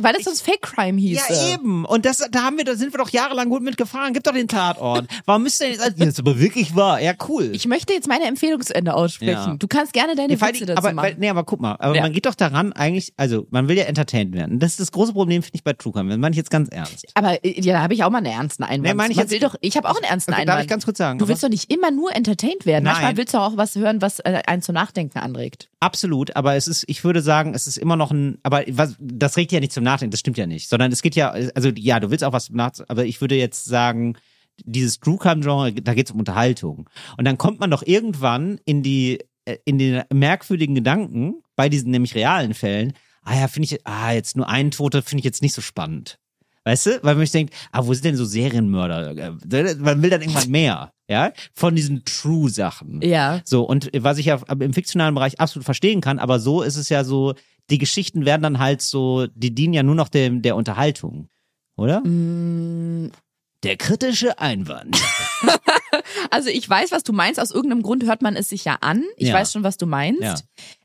weil das sonst Fake Crime hieß. ja, eben. Und das, da haben wir, da sind wir doch jahrelang gut mitgefahren. Gib doch den Tatort. Warum müsst ihr denn jetzt, das ist aber wirklich wahr. Ja, cool. Ich möchte jetzt meine Empfehlung zu Ende aussprechen. Ja. Du kannst gerne deine vor Witze dazu aber, machen. weil, nee, aber guck mal, aber Ja. man geht doch daran eigentlich, also man will ja entertained werden. Das ist das große Problem, finde ich, bei True Crime. Das meine ich jetzt ganz ernst. aber äh, ja, da habe ich auch mal einen ernsten Einwand. Nee, meine ich Man jetzt- will doch, ich habe auch einen ernsten Okay, Einwand. darf ich ganz kurz sagen? Du willst doch nicht immer nur entertained werden. Nein. Manchmal willst du auch was hören, was äh, einen zum Nachdenken anregt. Absolut, aber es ist, ich würde sagen, es ist immer noch ein, aber was, das regt ja nicht zum Nachdenken, das stimmt ja nicht, sondern es geht ja, also ja, du willst auch was nach, aber ich würde jetzt sagen, dieses True Crime Genre, da geht es um Unterhaltung. Und dann kommt man doch irgendwann in die, äh, in den merkwürdigen Gedanken, bei diesen nämlich realen Fällen, ah ja, finde ich, ah, jetzt nur ein Tote finde ich jetzt nicht so spannend. Weißt du? Weil man sich denkt, ah, wo sind denn so Serienmörder? Äh, Man will dann irgendwann mehr, ja? Von diesen True-Sachen. Ja. So, und was ich ja im fiktionalen Bereich absolut verstehen kann, aber so ist es ja so, die Geschichten werden dann halt so, die dienen ja nur noch dem, der Unterhaltung. Oder? Mm. Der kritische Einwand. Also ich weiß, was du meinst. Aus irgendeinem Grund hört man es sich ja an. Ich Ja. weiß schon, was du meinst. Ja.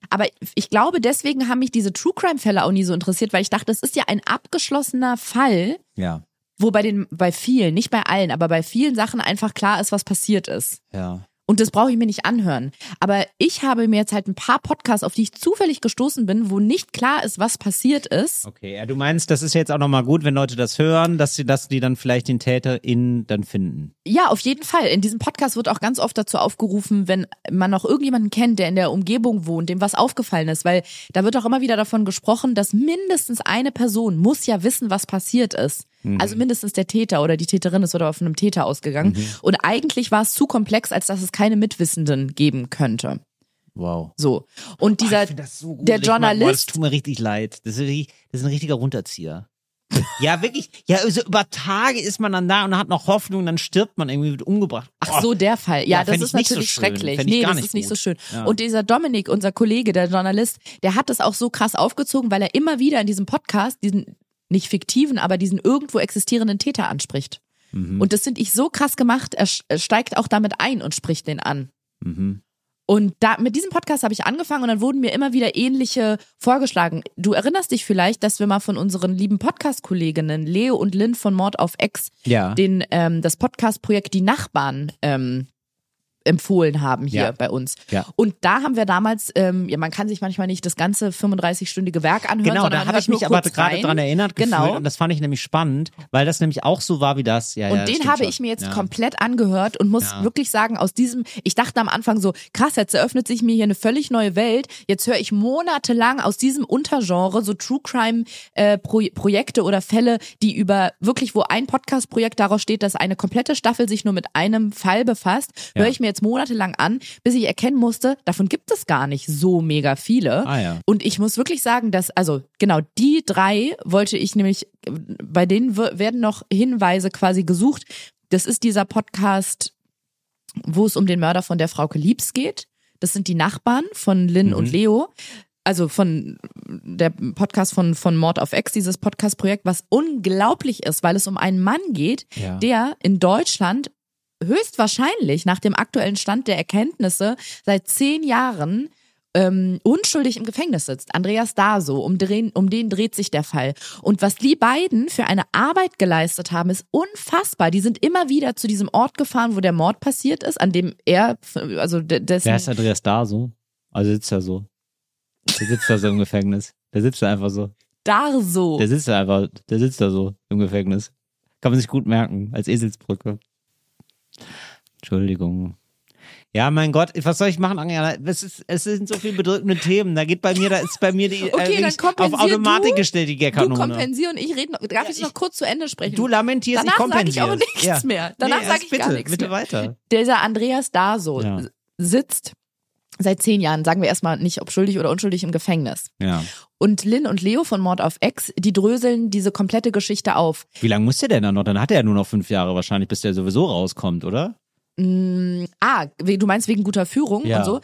Aber ich glaube, deswegen haben mich diese True Crime Fälle auch nie so interessiert, weil ich dachte, das ist ja ein abgeschlossener Fall, Ja. wo bei den, bei vielen, nicht bei allen, aber bei vielen Sachen einfach klar ist, was passiert ist. Ja. Und das brauche ich mir nicht anhören. Aber ich habe mir jetzt halt ein paar Podcasts, auf die ich zufällig gestoßen bin, wo nicht klar ist, was passiert ist. Okay, ja, du meinst, das ist jetzt auch nochmal gut, wenn Leute das hören, dass sie, dass die dann vielleicht den TäterInnen dann finden. Ja, auf jeden Fall. In diesem Podcast wird auch ganz oft dazu aufgerufen, wenn man noch irgendjemanden kennt, der in der Umgebung wohnt, dem was aufgefallen ist, weil da wird auch immer wieder davon gesprochen, dass mindestens eine Person muss ja wissen, was passiert ist. Also mindestens der Täter oder die Täterin ist oder von einem Täter ausgegangen. Und eigentlich war es zu komplex, als dass es keine Mitwissenden geben könnte. Wow. So. Und dieser, das so der Mann. Boah, das Journalist, tut mir richtig leid. Das ist, richtig- das ist ein richtiger Runterzieher. ja, wirklich. Ja, also über Tage ist man dann da und hat noch Hoffnung, dann stirbt man irgendwie, wird umgebracht. Ach so, der Fall. Ja, Ja, das ist ich nicht so natürlich schön. schrecklich. Nee, gar das nicht ist nicht so gut. schön. Ja. Und dieser Dominik, unser Kollege, der Journalist, der hat das auch so krass aufgezogen, weil er immer wieder in diesem Podcast diesen nicht fiktiven, aber diesen irgendwo existierenden Täter anspricht. Mhm. Und das finde ich so krass gemacht. Er steigt auch damit ein und spricht den an. Mhm. Und da, mit diesem Podcast habe ich angefangen und dann wurden mir immer wieder ähnliche vorgeschlagen. Du erinnerst dich vielleicht, dass wir mal von unseren lieben Podcast-Kolleginnen Leo und Lynn von Mord auf Ex Ja. den, ähm, das Podcast-Projekt Die Nachbarn ähm, empfohlen haben hier Ja. bei uns. Ja. Und da haben wir damals, ähm, ja, man kann sich manchmal nicht das ganze 35-stündige Werk anhören, Genau, da habe ich mich aber gerade dran erinnert gefühlt Genau. und das fand ich nämlich spannend, weil das nämlich auch so war wie das. Ja, Und ja, den habe schon. ich mir jetzt ja. komplett angehört und muss wirklich sagen, aus diesem, ich dachte am Anfang so, krass, jetzt eröffnet sich mir hier eine völlig neue Welt. Jetzt höre ich monatelang aus diesem Untergenre so True Crime äh, Pro Projekte oder Fälle, die über wirklich, wo ein Podcast-Projekt daraus steht, dass eine komplette Staffel sich nur mit einem Fall befasst, höre ich mir jetzt monatelang an, bis ich erkennen musste, davon gibt es gar nicht so mega viele. Ah ja. Und ich muss wirklich sagen, dass, also genau, die drei wollte ich nämlich, bei denen werden noch Hinweise quasi gesucht. Das ist dieser Podcast, wo es um den Mörder von der Frau Liebs geht. Das sind die Nachbarn von Lynn Mhm. und Leo. Also von der Podcast von, von Mord auf Ex, dieses Podcast-Projekt, was unglaublich ist, weil es um einen Mann geht, Ja. der in Deutschland höchstwahrscheinlich nach dem aktuellen Stand der Erkenntnisse seit zehn Jahren ähm, unschuldig im Gefängnis sitzt. Andreas Daso, um, den, um den dreht sich der Fall. Und was die beiden für eine Arbeit geleistet haben, ist unfassbar. Die sind immer wieder zu diesem Ort gefahren, wo der Mord passiert ist, an dem er, also de- dessen, Wer ist Andreas da so? Also sitzt er so. Der sitzt da so im Gefängnis. Der sitzt da einfach so. Darso. Der sitzt da einfach, der sitzt da so im Gefängnis. Kann man sich gut merken, als Eselsbrücke. Entschuldigung. Ja, mein Gott, was soll ich machen, Angela? Es, ist, es sind so viele bedrückende Themen. Da geht bei mir, da ist bei mir die Okay, dann wirklich auf Automatik du. gestellt, die Du Gagkanone. kompensier und ich rede noch, darf ich noch kurz zu Ende sprechen? Du lamentierst, Danach ich sag ich kompensiere. aber nichts ja. mehr. Danach nee, sag erst ich bitte, gar nichts Bitte mehr. weiter. dieser Andreas Daso Ja. sitzt seit zehn Jahren, sagen wir erstmal nicht, ob schuldig oder unschuldig im Gefängnis. Ja. Und Lynn und Leo von Mord auf Ex, die dröseln diese komplette Geschichte auf. Wie lange muss der denn dann noch? Dann hat er ja nur noch fünf Jahre wahrscheinlich, bis der sowieso rauskommt, oder? Ah, we- du meinst wegen guter Führung Ja. und so.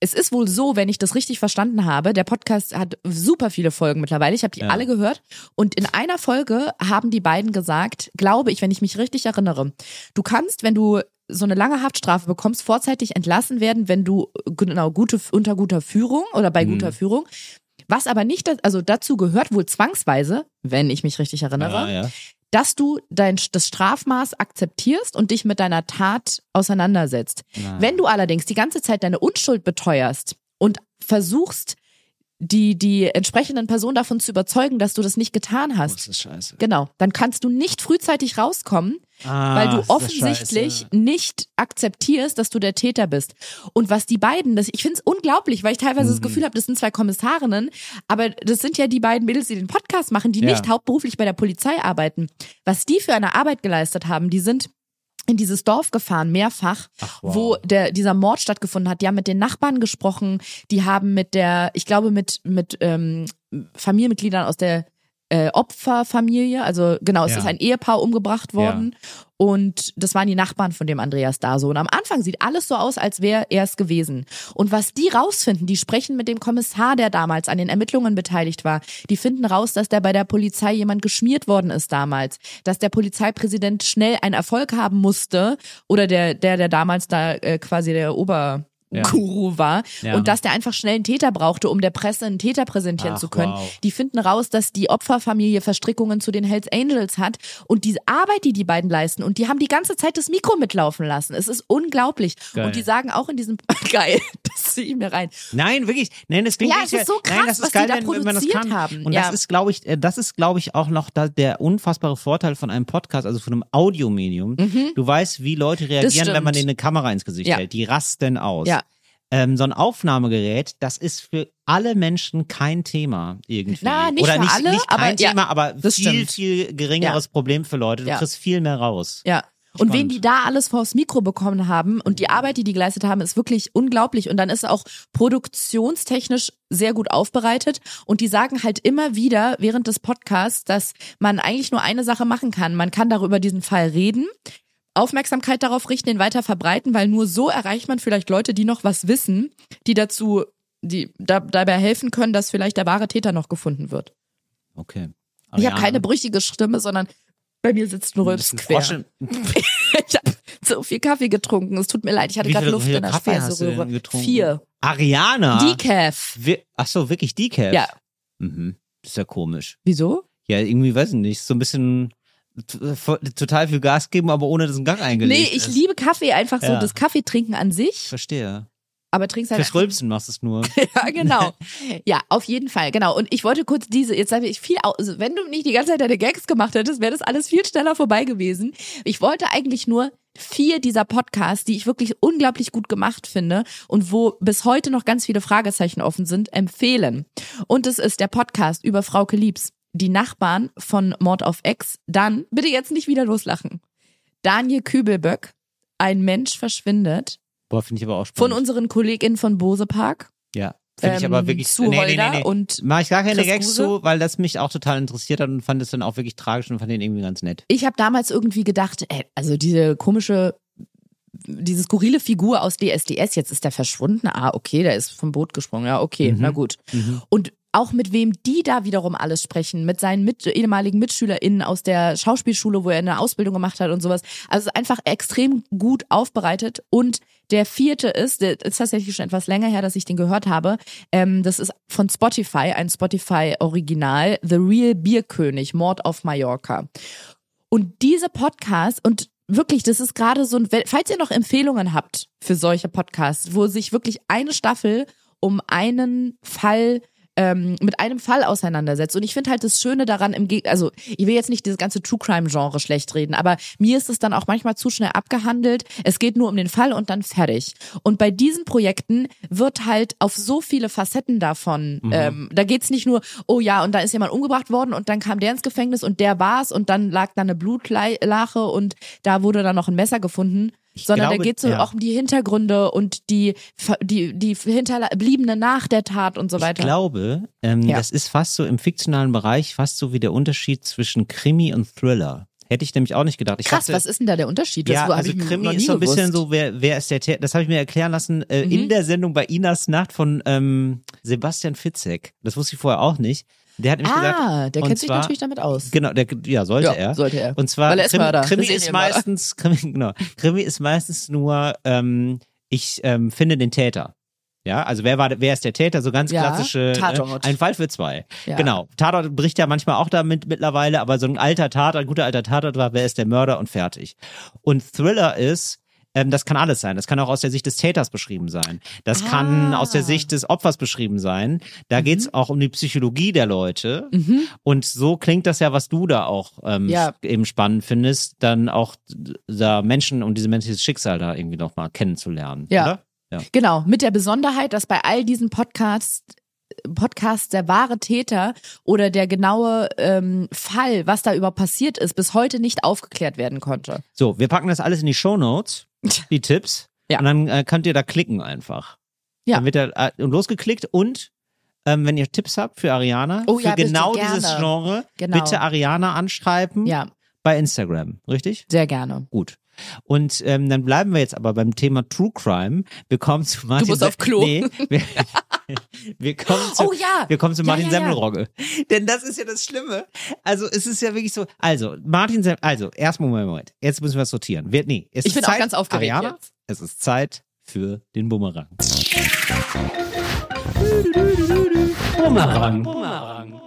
es ist wohl so, wenn ich das richtig verstanden habe, der Podcast hat super viele Folgen mittlerweile. Ich habe die Ja. alle gehört. Und in einer Folge haben die beiden gesagt, glaube ich, wenn ich mich richtig erinnere, du kannst, wenn du so eine lange Haftstrafe bekommst, vorzeitig entlassen werden, wenn du genau gute unter guter Führung oder bei Mhm. guter Führung. Was aber nicht, also dazu gehört wohl zwangsweise, wenn ich mich richtig erinnere, Ja, ja. dass du dein das Strafmaß akzeptierst und dich mit deiner Tat auseinandersetzt. Na. Wenn du allerdings die ganze Zeit deine Unschuld beteuerst und versuchst, die, die entsprechenden Personen davon zu überzeugen, dass du das nicht getan Oh, hast, das ist scheiße. genau, dann kannst du nicht frühzeitig rauskommen, Ah, weil du offensichtlich nicht akzeptierst, dass du der Täter bist. Und was die beiden, das, ich finde es unglaublich, weil ich teilweise Mhm. das Gefühl habe, das sind zwei Kommissarinnen, aber das sind ja die beiden Mädels, die den Podcast machen, die Ja. nicht hauptberuflich bei der Polizei arbeiten. Was die für eine Arbeit geleistet haben, die sind in dieses Dorf gefahren, mehrfach, Ach, wow. wo der, dieser Mord stattgefunden hat. Die haben mit den Nachbarn gesprochen, die haben mit der, ich glaube, mit, mit ähm, Familienmitgliedern aus der äh, Opferfamilie, also genau, es Ja. ist ein Ehepaar umgebracht worden und das waren die Nachbarn von dem Andreas da so. Und am Anfang sieht alles so aus, als wäre er es gewesen. Und was die rausfinden, die sprechen mit dem Kommissar, der damals an den Ermittlungen beteiligt war. Die finden raus, dass der bei der Polizei jemand geschmiert worden ist damals, dass der Polizeipräsident schnell einen Erfolg haben musste oder der, der, der damals da äh, quasi der Ober Ja. Guru war Ja. und dass der einfach schnell einen Täter brauchte, um der Presse einen Täter präsentieren Ach, zu können. wow. Die finden raus, dass die Opferfamilie Verstrickungen zu den Hells Angels hat und diese Arbeit, die die beiden leisten und die haben die ganze Zeit das Mikro mitlaufen lassen. Es ist unglaublich. Geil. Und die sagen auch in diesem geil, das ziehe ich mir rein. Nein, wirklich. Nein, das klingt Ja, es ist so krass, Nein, das ist was die geil, da wenn, wenn man das kann. haben. Und Ja. das ist, glaube ich, äh, das ist, glaube ich, auch noch da der unfassbare Vorteil von einem Podcast, also von einem Audiomedium. Du weißt, wie Leute reagieren, wenn man Mhm. denen eine Kamera ins Gesicht Ja. hält. Die rasten aus. Ja. Ähm, so ein Aufnahmegerät, das ist für alle Menschen kein Thema irgendwie. Na, nicht Oder für nicht, alle, nicht kein aber Thema, aber viel, stimmt. viel geringeres Problem für Leute. Du kriegst viel mehr raus. Ja. Und wen die da alles vors Mikro bekommen haben und die Arbeit, die die geleistet haben, ist wirklich unglaublich. Und dann ist auch produktionstechnisch sehr gut aufbereitet. Und die sagen halt immer wieder während des Podcasts, dass man eigentlich nur eine Sache machen kann. Man kann darüber diesen Fall reden, Aufmerksamkeit darauf richten, den weiter verbreiten, weil nur so erreicht man vielleicht Leute, die noch was wissen, die dazu, die da, dabei helfen können, dass vielleicht der wahre Täter noch gefunden wird. Okay. Ich habe keine brüchige Stimme, sondern bei mir sitzt ein Rülps quer. Ich habe so viel Kaffee getrunken. Es tut mir leid. Ich hatte gerade Luft in der Kaffee Speiseröhre. Vier. Ariana. Decaf. Wir, ach so, wirklich Decaf? Ja. Mhm. Das ist ja komisch. Wieso? Ja, irgendwie weiß ich nicht. So ein bisschen total viel Gas geben, aber ohne dass ein Gang eingelegt Nee, ich ist. liebe Kaffee einfach so, Ja. das Kaffeetrinken an sich. Verstehe. Aber trinkst halt Fürs Rülpsen machst du es nur. Ja, genau. Ja, auf jeden Fall, genau. Und ich wollte kurz diese, jetzt habe ich viel, also wenn du nicht die ganze Zeit deine Gags gemacht hättest, wäre das alles viel schneller vorbei gewesen. Ich wollte eigentlich nur vier dieser Podcasts, die ich wirklich unglaublich gut gemacht finde und wo bis heute noch ganz viele Fragezeichen offen sind, empfehlen. Und es ist der Podcast über Frauke Liebs, die Nachbarn von Mord auf Ex. Dann, bitte jetzt nicht wieder loslachen. Daniel Kübelböck, ein Mensch verschwindet. Boah, finde ich aber auch Von spannend. Unseren KollegInnen von Bose Park. ja. Finde ich ähm, aber wirklich zu Holder und Mach ich gar keine Chris Gags Kruse? zu, weil das mich auch total interessiert hat und fand es dann auch wirklich tragisch und fand den irgendwie ganz nett. ich habe damals irgendwie gedacht, ey, also diese komische, diese skurrile Figur aus DSDS, jetzt ist der verschwunden. Ah, okay, der ist vom Boot gesprungen. Ja, okay, Mhm. na gut. Und auch mit wem die da wiederum alles sprechen, mit seinen mit, ehemaligen MitschülerInnen aus der Schauspielschule, wo er eine Ausbildung gemacht hat und sowas. Also es ist einfach extrem gut aufbereitet. Und der vierte ist, der ist tatsächlich schon etwas länger her, dass ich den gehört habe. Ähm, das ist von Spotify, ein Spotify-Original, The Real Bierkönig, Mord auf Mallorca. Und diese Podcasts und wirklich, das ist gerade so ein, falls ihr noch Empfehlungen habt für solche Podcasts, wo sich wirklich eine Staffel um einen Fall ähm, mit einem Fall auseinandersetzt. Und ich finde halt das Schöne daran, im Geg also ich will jetzt nicht dieses ganze True Crime Genre schlecht reden, aber mir ist es dann auch manchmal zu schnell abgehandelt. Es geht nur um den Fall und dann fertig. Und bei diesen Projekten wird halt auf so viele Facetten davon, ähm, da geht's nicht nur, oh ja, und da ist jemand umgebracht worden und dann kam der ins Gefängnis und der war's und dann lag da eine Blutlache und da wurde dann noch ein Messer gefunden. Sondern glaube, da geht's so ja. auch um die Hintergründe und die die die hinterbliebene nach der Tat und so Ich weiter. glaube, ähm, Ja. das ist fast so im fiktionalen Bereich fast so wie der Unterschied zwischen Krimi und Thriller. Hätte ich nämlich auch nicht gedacht. Ich Krass, dachte, was ist denn da der Unterschied? ja, das hab also ich Krimi ist so ein bisschen gewusst. Mhm. so, wer, wer ist der Täter? Das habe ich mir erklären lassen äh, in der Sendung bei Inas Nacht von ähm, Sebastian Fitzek. Das wusste ich vorher auch nicht. Der hat nämlich gesagt, Ah, der und kennt sich zwar- natürlich damit aus. Genau, der, ja, sollte Ja, er. sollte er. Und zwar Weil er ist Krimi, Krimi ist meistens, Krimi, genau, Krimi ist meistens nur, ähm, ich ähm, finde den Täter. Ja, also wer war, wer ist der Täter? So ganz Ja, klassische, Tatort. Äh, ein Fall für zwei. Ja. Genau. Tatort bricht ja manchmal auch damit mittlerweile, aber so ein alter Tatort, ein guter alter Tatort war, wer ist der Mörder und fertig. Und Thriller ist, ähm, das kann alles sein. Das kann auch aus der Sicht des Täters beschrieben sein. Das kann Ah. aus der Sicht des Opfers beschrieben sein. Da geht's auch um die Psychologie der Leute. Mhm. Und so klingt das ja, was du da auch ähm, Ja. eben spannend findest, dann auch da Menschen und diese menschliches Schicksal da irgendwie noch mal kennenzulernen. Ja. Oder? Ja. Genau, mit der Besonderheit, dass bei all diesen Podcasts Podcasts der wahre Täter oder der genaue ähm, Fall, was da überhaupt passiert ist, bis heute nicht aufgeklärt werden konnte. So, wir packen das alles in die Show Notes, die Tipps. Ja. Und dann äh, könnt ihr da klicken einfach. Ja. Dann wird da äh, losgeklickt und ähm, wenn ihr Tipps habt für Ariana, Oh für ja, genau dieses Genre, Genau. bitte Ariana anschreiben Ja, bei Instagram, richtig? sehr gerne. Gut. Und ähm, dann bleiben wir jetzt aber beim Thema True Crime. Wir kommen zu Martin. musst auf Klo. Nee, wir, wir kommen zu, Oh ja. wir kommen zu Martin ja, ja. Semmelrogge. Denn das ist ja das Schlimme. Also es ist ja wirklich so. Also Martin Semmel, also erstmal Moment, Moment. Jetzt müssen wir es sortieren. Wir, nee, es Ich ist bin auch Zeit, ganz aufgeregt Ariana, jetzt. Es ist Zeit für den Bumerang. Bumerang. Bumerang.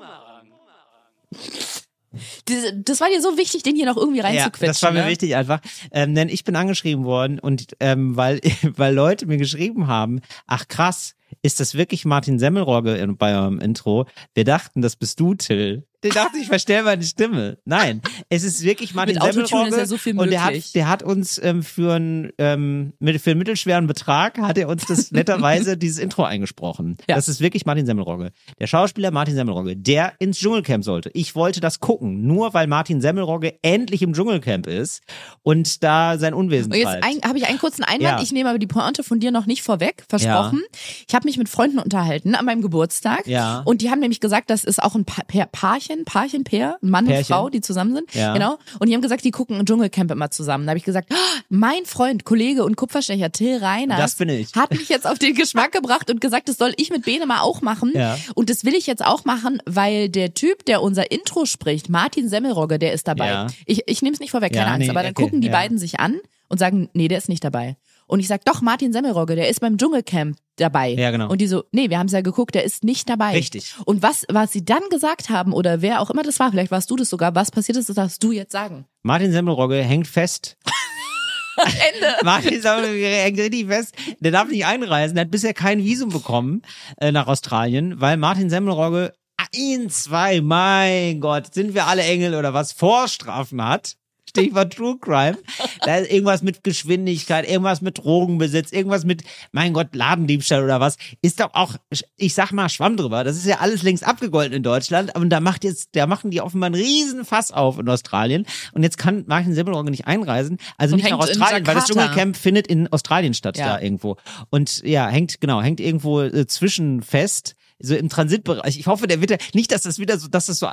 Das, das war dir so wichtig, den hier noch irgendwie Ja, reinzuquetschen. das war mir ne? wichtig einfach. Ähm, denn ich bin angeschrieben worden und ähm, weil, weil Leute mir geschrieben haben, ach krass, ist das wirklich Martin Semmelrogge in- bei eurem Intro? Wir dachten, das bist du, Till. Der dachte, ich verstell meine Stimme. Nein, es ist wirklich Martin Mit Autotune Semmelrogge. ist ja so viel und der möglich. hat, der hat uns ähm, für, einen, ähm, für einen mittelschweren Betrag, hat er uns das netterweise dieses Intro eingesprochen. Ja. Das ist wirklich Martin Semmelrogge. Der Schauspieler Martin Semmelrogge, der ins Dschungelcamp sollte. Ich wollte das gucken, nur weil Martin Semmelrogge endlich im Dschungelcamp ist und da sein Unwesen Und jetzt ein- habe ich einen kurzen Einwand. Ja. Ich nehme aber die Pointe von dir noch nicht vorweg, versprochen. Ich habe mich mit Freunden unterhalten an meinem Geburtstag. Ja. Und die haben nämlich gesagt, das ist auch ein pa Paarchen, Paarchen, Pair, ein Mann Pärchen. und Frau, die zusammen sind. Ja. Genau. Und die haben gesagt, die gucken Dschungelcamp immer zusammen. Da habe ich gesagt, "Ah, mein Freund, Kollege und Kupferstecher Till ich. hat mich jetzt auf den Geschmack gebracht und gesagt, das soll ich mit Bene mal auch machen. Ja. Und das will ich jetzt auch machen, weil der Typ, der unser Intro spricht, Martin Semmelrogge, der ist dabei. Ja. Ich, ich nehme es nicht vorweg, keine Angst, nee, aber dann okay, gucken die beiden sich an und sagen, nee, der ist nicht dabei. Und ich sag, doch, Martin Semmelrogge, der ist beim Dschungelcamp dabei. Ja, genau. Und die so, nee, wir haben es ja geguckt, der ist nicht dabei. Richtig. Und was, was sie dann gesagt haben, oder wer auch immer das war, vielleicht warst du das sogar, was passiert ist, das darfst du jetzt sagen. Martin Semmelrogge hängt fest. Ende. Martin Semmelrogge hängt richtig fest. Der darf nicht einreisen. Der hat bisher kein Visum bekommen äh, nach Australien, weil Martin Semmelrogge ein, zwei, mein Gott, sind wir alle Engel oder was, Vorstrafen hat. Stichwort True Crime. Da ist irgendwas mit Geschwindigkeit, irgendwas mit Drogenbesitz, irgendwas mit, mein Gott, Ladendiebstahl oder was. Ist doch auch, ich sag mal, Schwamm drüber. Das ist ja alles längst abgegolten in Deutschland. Und da macht jetzt, da machen die offenbar einen riesen Fass auf in Australien. Und jetzt kann Martin Semmelrogge nicht einreisen. Also Und nicht nach Australien, weil das. Dschungelcamp findet in Australien statt, Ja. da irgendwo. Und ja, hängt, genau, hängt irgendwo äh, zwischen fest. So im Transitbereich. Ich hoffe, der wird ja, nicht, dass das wieder so, dass das so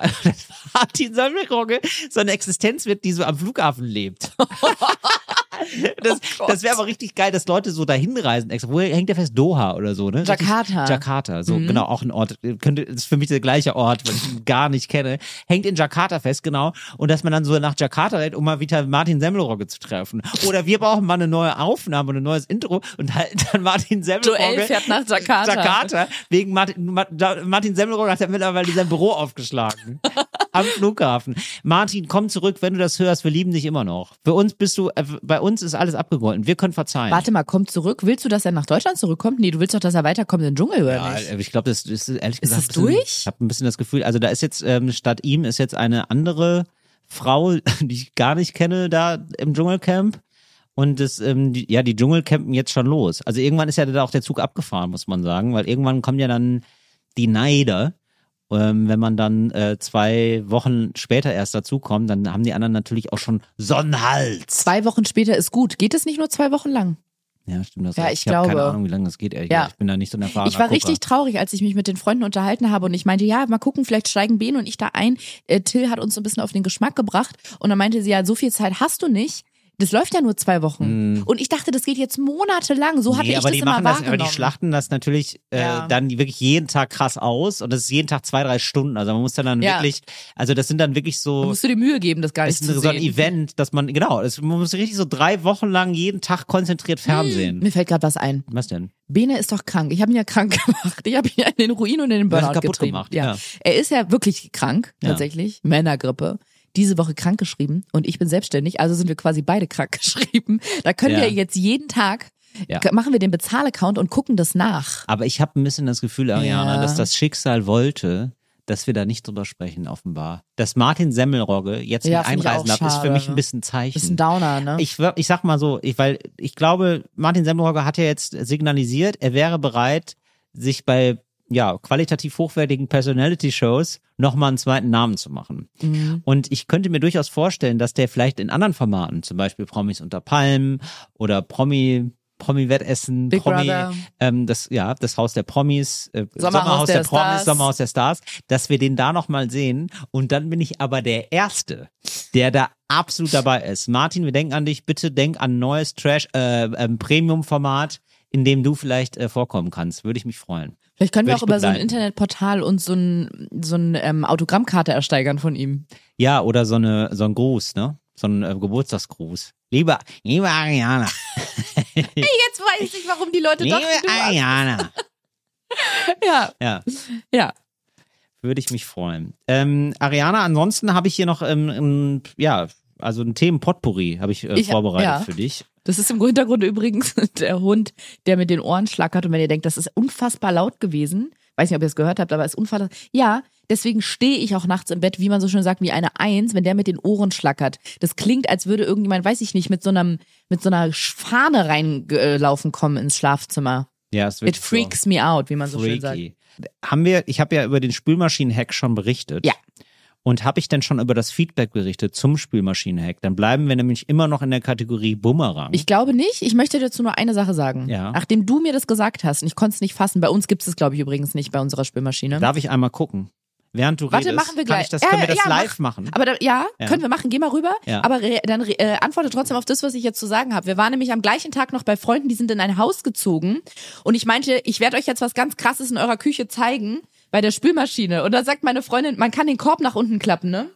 Martin Semmelrogge so eine Existenz wird, die so am Flughafen lebt. Das, Oh das wäre aber richtig geil, dass Leute so dahin reisen. extra. Wo hängt der fest? Doha oder so, ne? Jakarta. Mhm. Jakarta, so genau, auch ein Ort. Könnte, ist für mich der gleiche Ort, weil ich ihn gar nicht kenne. Hängt in Jakarta fest, genau. Und dass man dann so nach Jakarta rennt, um mal wieder Martin Semmelrogge zu treffen. Oder wir brauchen mal eine neue Aufnahme und ein neues Intro und halt dann Martin Semmelrogge. Joel fährt nach Jakarta. Jakarta. Wegen Martin, Martin Semmelrogge hat ja mittlerweile sein Büro aufgeschlagen. Am Flughafen. Martin, komm zurück, wenn du das hörst. Wir lieben dich immer noch. Für uns bist du, äh, bei uns ist alles abgegolten. Wir können verzeihen. Warte mal, kommt zurück. Willst du, dass er nach Deutschland zurückkommt? Nee, du willst doch, dass er weiterkommt in den Dschungel, oder Ja, nicht? aber ich glaube, das ist ehrlich gesagt. das ein bisschen- durch? Ich habe ein bisschen das Gefühl, also da ist jetzt ähm, statt ihm ist jetzt eine andere Frau, die ich gar nicht kenne, da im Dschungelcamp. Und das, ähm, die, ja, die Dschungelcampen jetzt schon los. Also irgendwann ist ja da auch der Zug abgefahren, muss man sagen, weil irgendwann kommen ja dann die Neider. Ähm, wenn man dann äh, zwei Wochen später erst dazukommt, dann haben die anderen natürlich auch schon Sonnenhals. Zwei Wochen später ist gut. Geht es nicht nur zwei Wochen lang? Ja, stimmt das. Ja, auch. ich habe keine glaube. Ahnung, wie lange das geht, ehrlich Ja. Ich bin da nicht so ein erfahrener Ich war Gucker. richtig traurig, als ich mich mit den Freunden unterhalten habe und ich meinte, ja, mal gucken, vielleicht steigen Ben und ich da ein. Äh, Till hat uns so ein bisschen auf den Geschmack gebracht und dann meinte sie, ja, so viel Zeit hast du nicht. Das läuft ja nur zwei Wochen. Und ich dachte, das geht jetzt monatelang. So hatte Hm. nee, ich aber das die immer machen das, wahrgenommen. aber die schlachten das natürlich äh, Ja. dann wirklich jeden Tag krass aus und das ist jeden Tag zwei, drei Stunden. Also man muss dann, dann Ja. wirklich, also das sind dann wirklich Da so, musst du dir Mühe geben, das gar das nicht ist zu so ein sehen. Event, dass man, genau, das, man muss richtig so drei Wochen lang jeden Tag konzentriert Fernsehen. Mir fällt gerade was ein. Was denn? Bene ist doch krank. Ich habe ihn ja krank gemacht. Ich habe ihn in den Ruin und in den Burnout kaputt getrieben. gemacht, ja. ja. Er ist ja wirklich krank, tatsächlich. Männergrippe. Diese Woche krank geschrieben und ich bin selbstständig, also sind wir quasi beide krank geschrieben. Da können Ja. wir jetzt jeden Tag Ja. machen wir den Bezahlaccount und gucken das nach. Aber ich habe ein bisschen das Gefühl, Ariana, Ja. dass das Schicksal wollte, dass wir da nicht drüber sprechen, offenbar. Dass Martin Semmelrogge jetzt Ja, mit einreisen darf, ist für mich ein bisschen Zeichen. Ist ein Downer, ne? Ich, ich sag mal so, ich, weil ich glaube, Martin Semmelrogge hat ja jetzt signalisiert, er wäre bereit, sich bei ja, qualitativ hochwertigen Personality-Shows nochmal einen zweiten Namen zu machen. Mhm. Und ich könnte mir durchaus vorstellen, dass der vielleicht in anderen Formaten, zum Beispiel Promis unter Palmen oder Promi, Promi-Wettessen, Big Promi, Brother. ähm, das, ja, das Haus der Promis, äh, Sommerhaus der, der Promis, Stars. Sommerhaus der Stars, dass wir den da nochmal sehen. Und dann bin ich aber der Erste, der da absolut dabei ist. Martin, wir denken an dich. Bitte denk an ein neues Trash, äh, ähm, Premium-Format, in dem du vielleicht äh, vorkommen kannst. Würde ich mich freuen. Vielleicht können wir auch über so ein. Internetportal uns so ein, so ein ähm, Autogrammkarte ersteigern von ihm. Ja, oder so eine, so ein Gruß, ne? So ein äh, Geburtstagsgruß. Liebe, liebe Ariana. Jetzt weiß ich, warum die Leute liebe dachten, du Ariana. Ja, Ja, ja. würde ich mich freuen. Ähm, Ariana, ansonsten habe ich hier noch, ähm, ja, also ein Themen-Potpourri habe ich, äh, Ich- vorbereitet ja. für dich. Das ist im Hintergrund übrigens der Hund, der mit den Ohren schlackert. Und wenn ihr denkt, das ist unfassbar laut gewesen, weiß nicht, ob ihr es gehört habt, aber es ist unfassbar. Ja, deswegen stehe ich auch nachts im Bett, wie man so schön sagt, wie eine Eins, wenn der mit den Ohren schlackert. Das klingt, als würde irgendjemand, weiß ich nicht, mit so einem, mit so einer Fahne reinlaufen kommen ins Schlafzimmer. Ja, es It wird freaks me out, wie man so schön sagt. Haben wir, ich habe ja über den Spülmaschinen-Hack schon berichtet. Ja. Und habe ich denn schon über das Feedback berichtet zum Spülmaschinen-Hack? Dann bleiben wir nämlich immer noch in der Kategorie Bumerang. Ich glaube nicht. Ich möchte dazu nur eine Sache sagen. Ja. Nachdem du mir das gesagt hast, und ich konnte es nicht fassen, bei uns gibt es das, glaube ich, übrigens nicht bei unserer Spülmaschine. Darf ich einmal gucken? Während du Warte, redest, machen wir gleich. ich das, Ja, können wir das ja, live mach. machen? Aber da, ja, Ja. können wir machen. Geh mal rüber. Ja. Aber re, dann äh, antworte trotzdem auf das, was ich jetzt zu sagen habe. Wir waren nämlich am gleichen Tag noch bei Freunden, die sind in ein Haus gezogen. Und ich meinte, ich werde euch jetzt was ganz Krasses in eurer Küche zeigen bei der Spülmaschine. Und da sagt meine Freundin, man kann den Korb nach unten klappen, ne?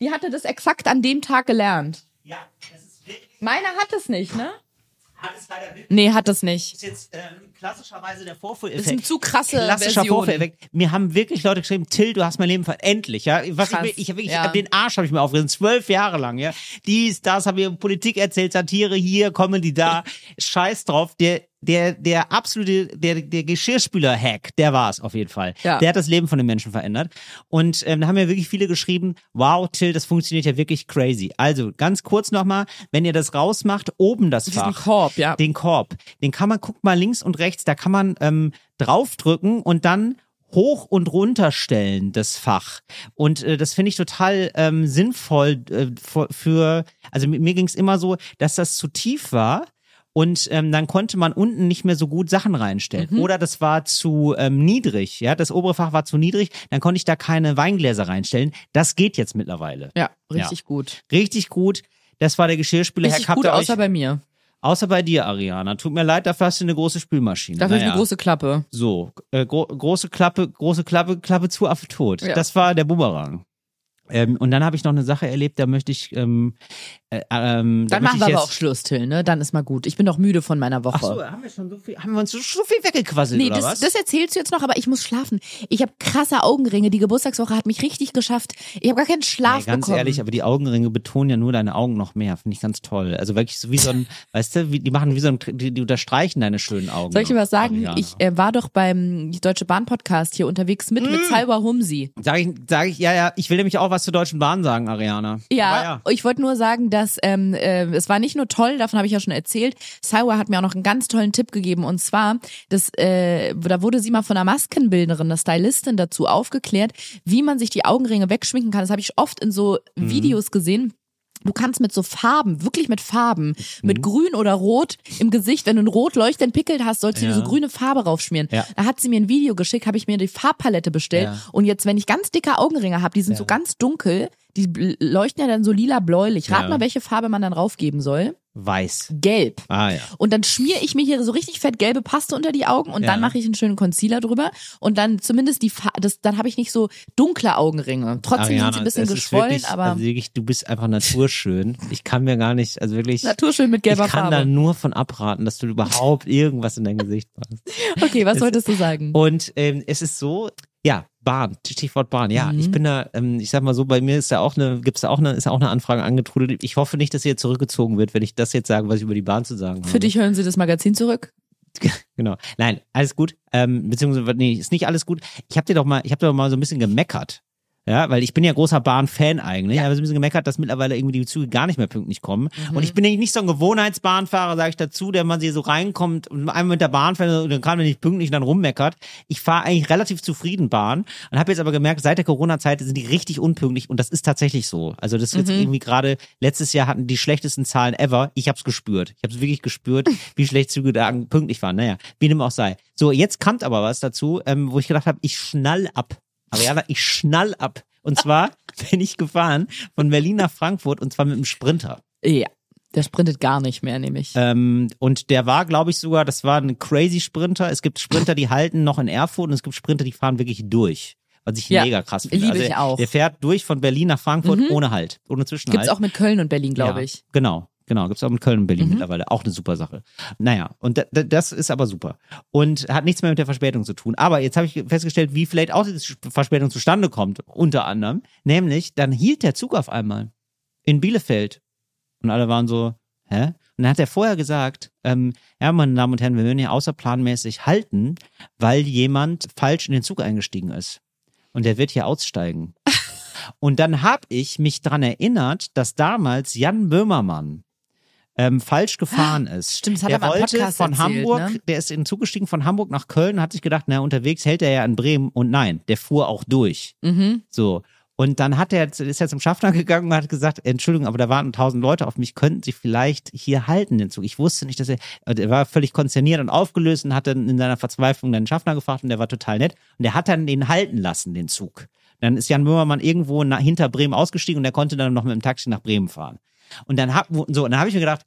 Die hatte das exakt an dem Tag gelernt. ja, das ist wirklich, Meine hat es nicht, ne? hat es leider wirklich Nee, hat es nicht. ist jetzt ähm, klassischerweise der Vorführeffekt. Das ist eine zu krasse Klassischer. Vorführeffekt. Mir haben wirklich Leute geschrieben, Till, du hast mein Leben verändert. Endlich, ja. Was Krass, ich, ich, ich, ich ja. den Arsch habe ich mir aufgerissen, zwölf Jahre lang, ja. Dies, das, habe ich Politik erzählt, Satire hier, Comedy da. Scheiß drauf. Der, der, der absolute, der, der Geschirrspüler-Hack, der war es auf jeden Fall. Ja. Der hat das Leben von den Menschen verändert. Und ähm, da haben ja wirklich viele geschrieben, wow, Till, das funktioniert ja wirklich crazy. Also ganz kurz nochmal, wenn ihr das rausmacht, oben das Diesen Fach Korb, ja. den Korb. Den kann man, guckt mal links und rechts, da kann man ähm, draufdrücken und dann hoch und runter stellen, das Fach. Und äh, das finde ich total ähm, sinnvoll äh, für, für, also mir, mir ging es immer so, dass das zu tief war. Und ähm, dann konnte man unten nicht mehr so gut Sachen reinstellen. Mhm. Oder das war zu ähm, niedrig, ja, das obere Fach war zu niedrig, dann konnte ich da keine Weingläser reinstellen. Das geht jetzt mittlerweile. Ja, richtig gut. Richtig gut. Das war der Geschirrspüler. Richtig Habt gut, ihr euch- außer bei mir. Außer bei dir, Ariana. Tut mir leid, dafür hast du eine große Spülmaschine. Dafür naja. eine große Klappe. So, äh, gro große Klappe, große Klappe, Klappe zu, Affe tot. Ja. Das war der Bumerang. Ähm, und dann habe ich noch eine Sache erlebt, da möchte ich. Ähm, äh, ähm, da Dann machen wir aber auch Schluss, Till, ne? Dann ist mal gut. Ich bin doch müde von meiner Woche. Ach so, haben wir schon so viel, haben wir uns so, so viel weggequasselt Nee, oder das, was? das erzählst du jetzt noch, aber ich muss schlafen. Ich habe krasse Augenringe. Die Geburtstagswoche hat mich richtig geschafft. Ich habe gar keinen Schlaf Nee, ganz bekommen. ehrlich, aber die Augenringe betonen ja nur deine Augen noch mehr. Finde ich ganz toll. Also wirklich so wie so ein, weißt du, wie, die machen wie so ein, die, die unterstreichen deine schönen Augen. Soll ich dir was sagen? Ariana. Ich äh, war doch beim Deutsche Bahn Podcast hier unterwegs mit Mm. mit Salwa Humsi. Sag ich, sag ich, ja, ja, ich will nämlich auch was zur Deutschen Bahn sagen, Ariana. Ja, Aber ich wollte nur sagen, dass ähm, äh, es war nicht nur toll, davon habe ich ja schon erzählt. Salwa hat mir auch noch einen ganz tollen Tipp gegeben und zwar, dass äh, da wurde sie mal von einer Maskenbildnerin, einer Stylistin dazu aufgeklärt, wie man sich die Augenringe wegschminken kann. Das habe ich oft in so Mhm. Videos gesehen Du kannst mit so Farben, wirklich mit Farben, mit grün oder rot im Gesicht, wenn du einen rot leuchtenden Pickel hast, sollst du dir Ja. so grüne Farbe raufschmieren. Ja. Da hat sie mir ein Video geschickt, habe ich mir die Farbpalette bestellt. Ja. Und jetzt, wenn ich ganz dicke Augenringe habe, die sind so ganz dunkel, die leuchten ja dann so lila-bläulich. Rat Ja. mal, welche Farbe man dann raufgeben soll. Weiß. Gelb. Ah ja. Und dann schmiere ich mir hier so richtig fett gelbe Paste unter die Augen und Ja. dann mache ich einen schönen Concealer drüber und dann zumindest die Fa das dann habe ich nicht so dunkle Augenringe. Trotzdem sind sie ein bisschen es geschwollen, wirklich, aber also wirklich, du bist einfach naturschön. Ich kann mir gar nicht, also wirklich. naturschön mit gelber ich kann Farbe. da nur von abraten, dass du überhaupt irgendwas in dein Gesicht machst. Okay, was wolltest du sagen? Und ähm, es ist so, ja, Bahn, Stichwort Bahn. Ja, Mhm. ich bin da, ähm, ich sag mal so, bei mir ist da auch eine, gibt's da auch eine, ist auch eine Anfrage angetrudelt. Ich hoffe nicht, dass jetzt zurückgezogen wird, wenn ich das jetzt sage, was ich über die Bahn zu sagen habe. Für dich hören sie das Magazin zurück. Genau. Nein, alles gut. Ähm, beziehungsweise, nee, ist nicht alles gut. Ich habe dir doch mal, ich habe dir doch mal so ein bisschen gemeckert. Ja, weil ich bin ja großer Bahn-Fan eigentlich. Ich habe so ein bisschen gemeckert, dass mittlerweile irgendwie die Züge gar nicht mehr pünktlich kommen. Mhm. Und ich bin nämlich nicht so ein Gewohnheitsbahnfahrer, sage ich dazu, der man hier so reinkommt und einmal mit der Bahn fährt und dann kann man nicht pünktlich und dann rummeckert. Ich fahre eigentlich relativ zufrieden Bahn und habe jetzt aber gemerkt, seit der Corona-Zeit sind die richtig unpünktlich und das ist tatsächlich so. Also das ist jetzt Mhm. irgendwie gerade, letztes Jahr hatten die schlechtesten Zahlen ever. Ich habe es gespürt. Ich habe es wirklich gespürt, wie schlecht Züge da pünktlich waren. Naja, wie dem auch sei. So, jetzt kommt aber was dazu, ähm, wo ich gedacht habe, ich schnall ab. Ariana, ich schnall ab. Und zwar bin ich gefahren von Berlin nach Frankfurt und zwar mit einem Sprinter. Ja, der sprintet gar nicht mehr, nämlich. Ähm, und der war, glaube ich, sogar, das war ein crazy Sprinter. Es gibt Sprinter, die halten noch in Erfurt und es gibt Sprinter, die fahren wirklich durch. Was ich Ja, mega krass finde. liebe also, ich auch. Der fährt durch von Berlin nach Frankfurt Mhm. ohne Halt, ohne Zwischenhalt. Gibt's auch mit Köln und Berlin, glaube ja, ich. Genau, genau. Gibt's auch in Köln und Berlin Mhm. mittlerweile. Auch eine super Sache. Naja, und da, da, das ist aber super. Und hat nichts mehr mit der Verspätung zu tun. Aber jetzt habe ich festgestellt, wie vielleicht auch diese Verspätung zustande kommt, unter anderem. Nämlich, dann hielt der Zug auf einmal in Bielefeld. Und alle waren so, hä? Und dann hat er vorher gesagt, ähm, ja, meine Damen und Herren, wir würden hier außerplanmäßig halten, weil jemand falsch in den Zug eingestiegen ist. Und der wird hier aussteigen. Und dann habe ich mich dran erinnert, dass damals Jan Böhmermann ähm, falsch gefahren ist. Stimmt, das hat der er im wollte Podcast von erzählt, Hamburg, ne? der ist in den Zug gestiegen von Hamburg nach Köln hat sich gedacht, na, unterwegs hält er ja in Bremen. Und nein, der fuhr auch durch. Mhm. So. Und dann hat er, ist er zum Schaffner gegangen und hat gesagt, Entschuldigung, aber da warten tausend Leute auf mich, könnten Sie vielleicht hier halten den Zug? Ich wusste nicht, dass er, er war völlig konzerniert und aufgelöst und hat dann in seiner Verzweiflung den Schaffner gefragt und der war total nett. Und der hat dann den halten lassen, den Zug. Dann ist Jan Böhmermann irgendwo nach, hinter Bremen ausgestiegen und der konnte dann noch mit dem Taxi nach Bremen fahren. Und dann hab, so, und dann habe ich mir gedacht,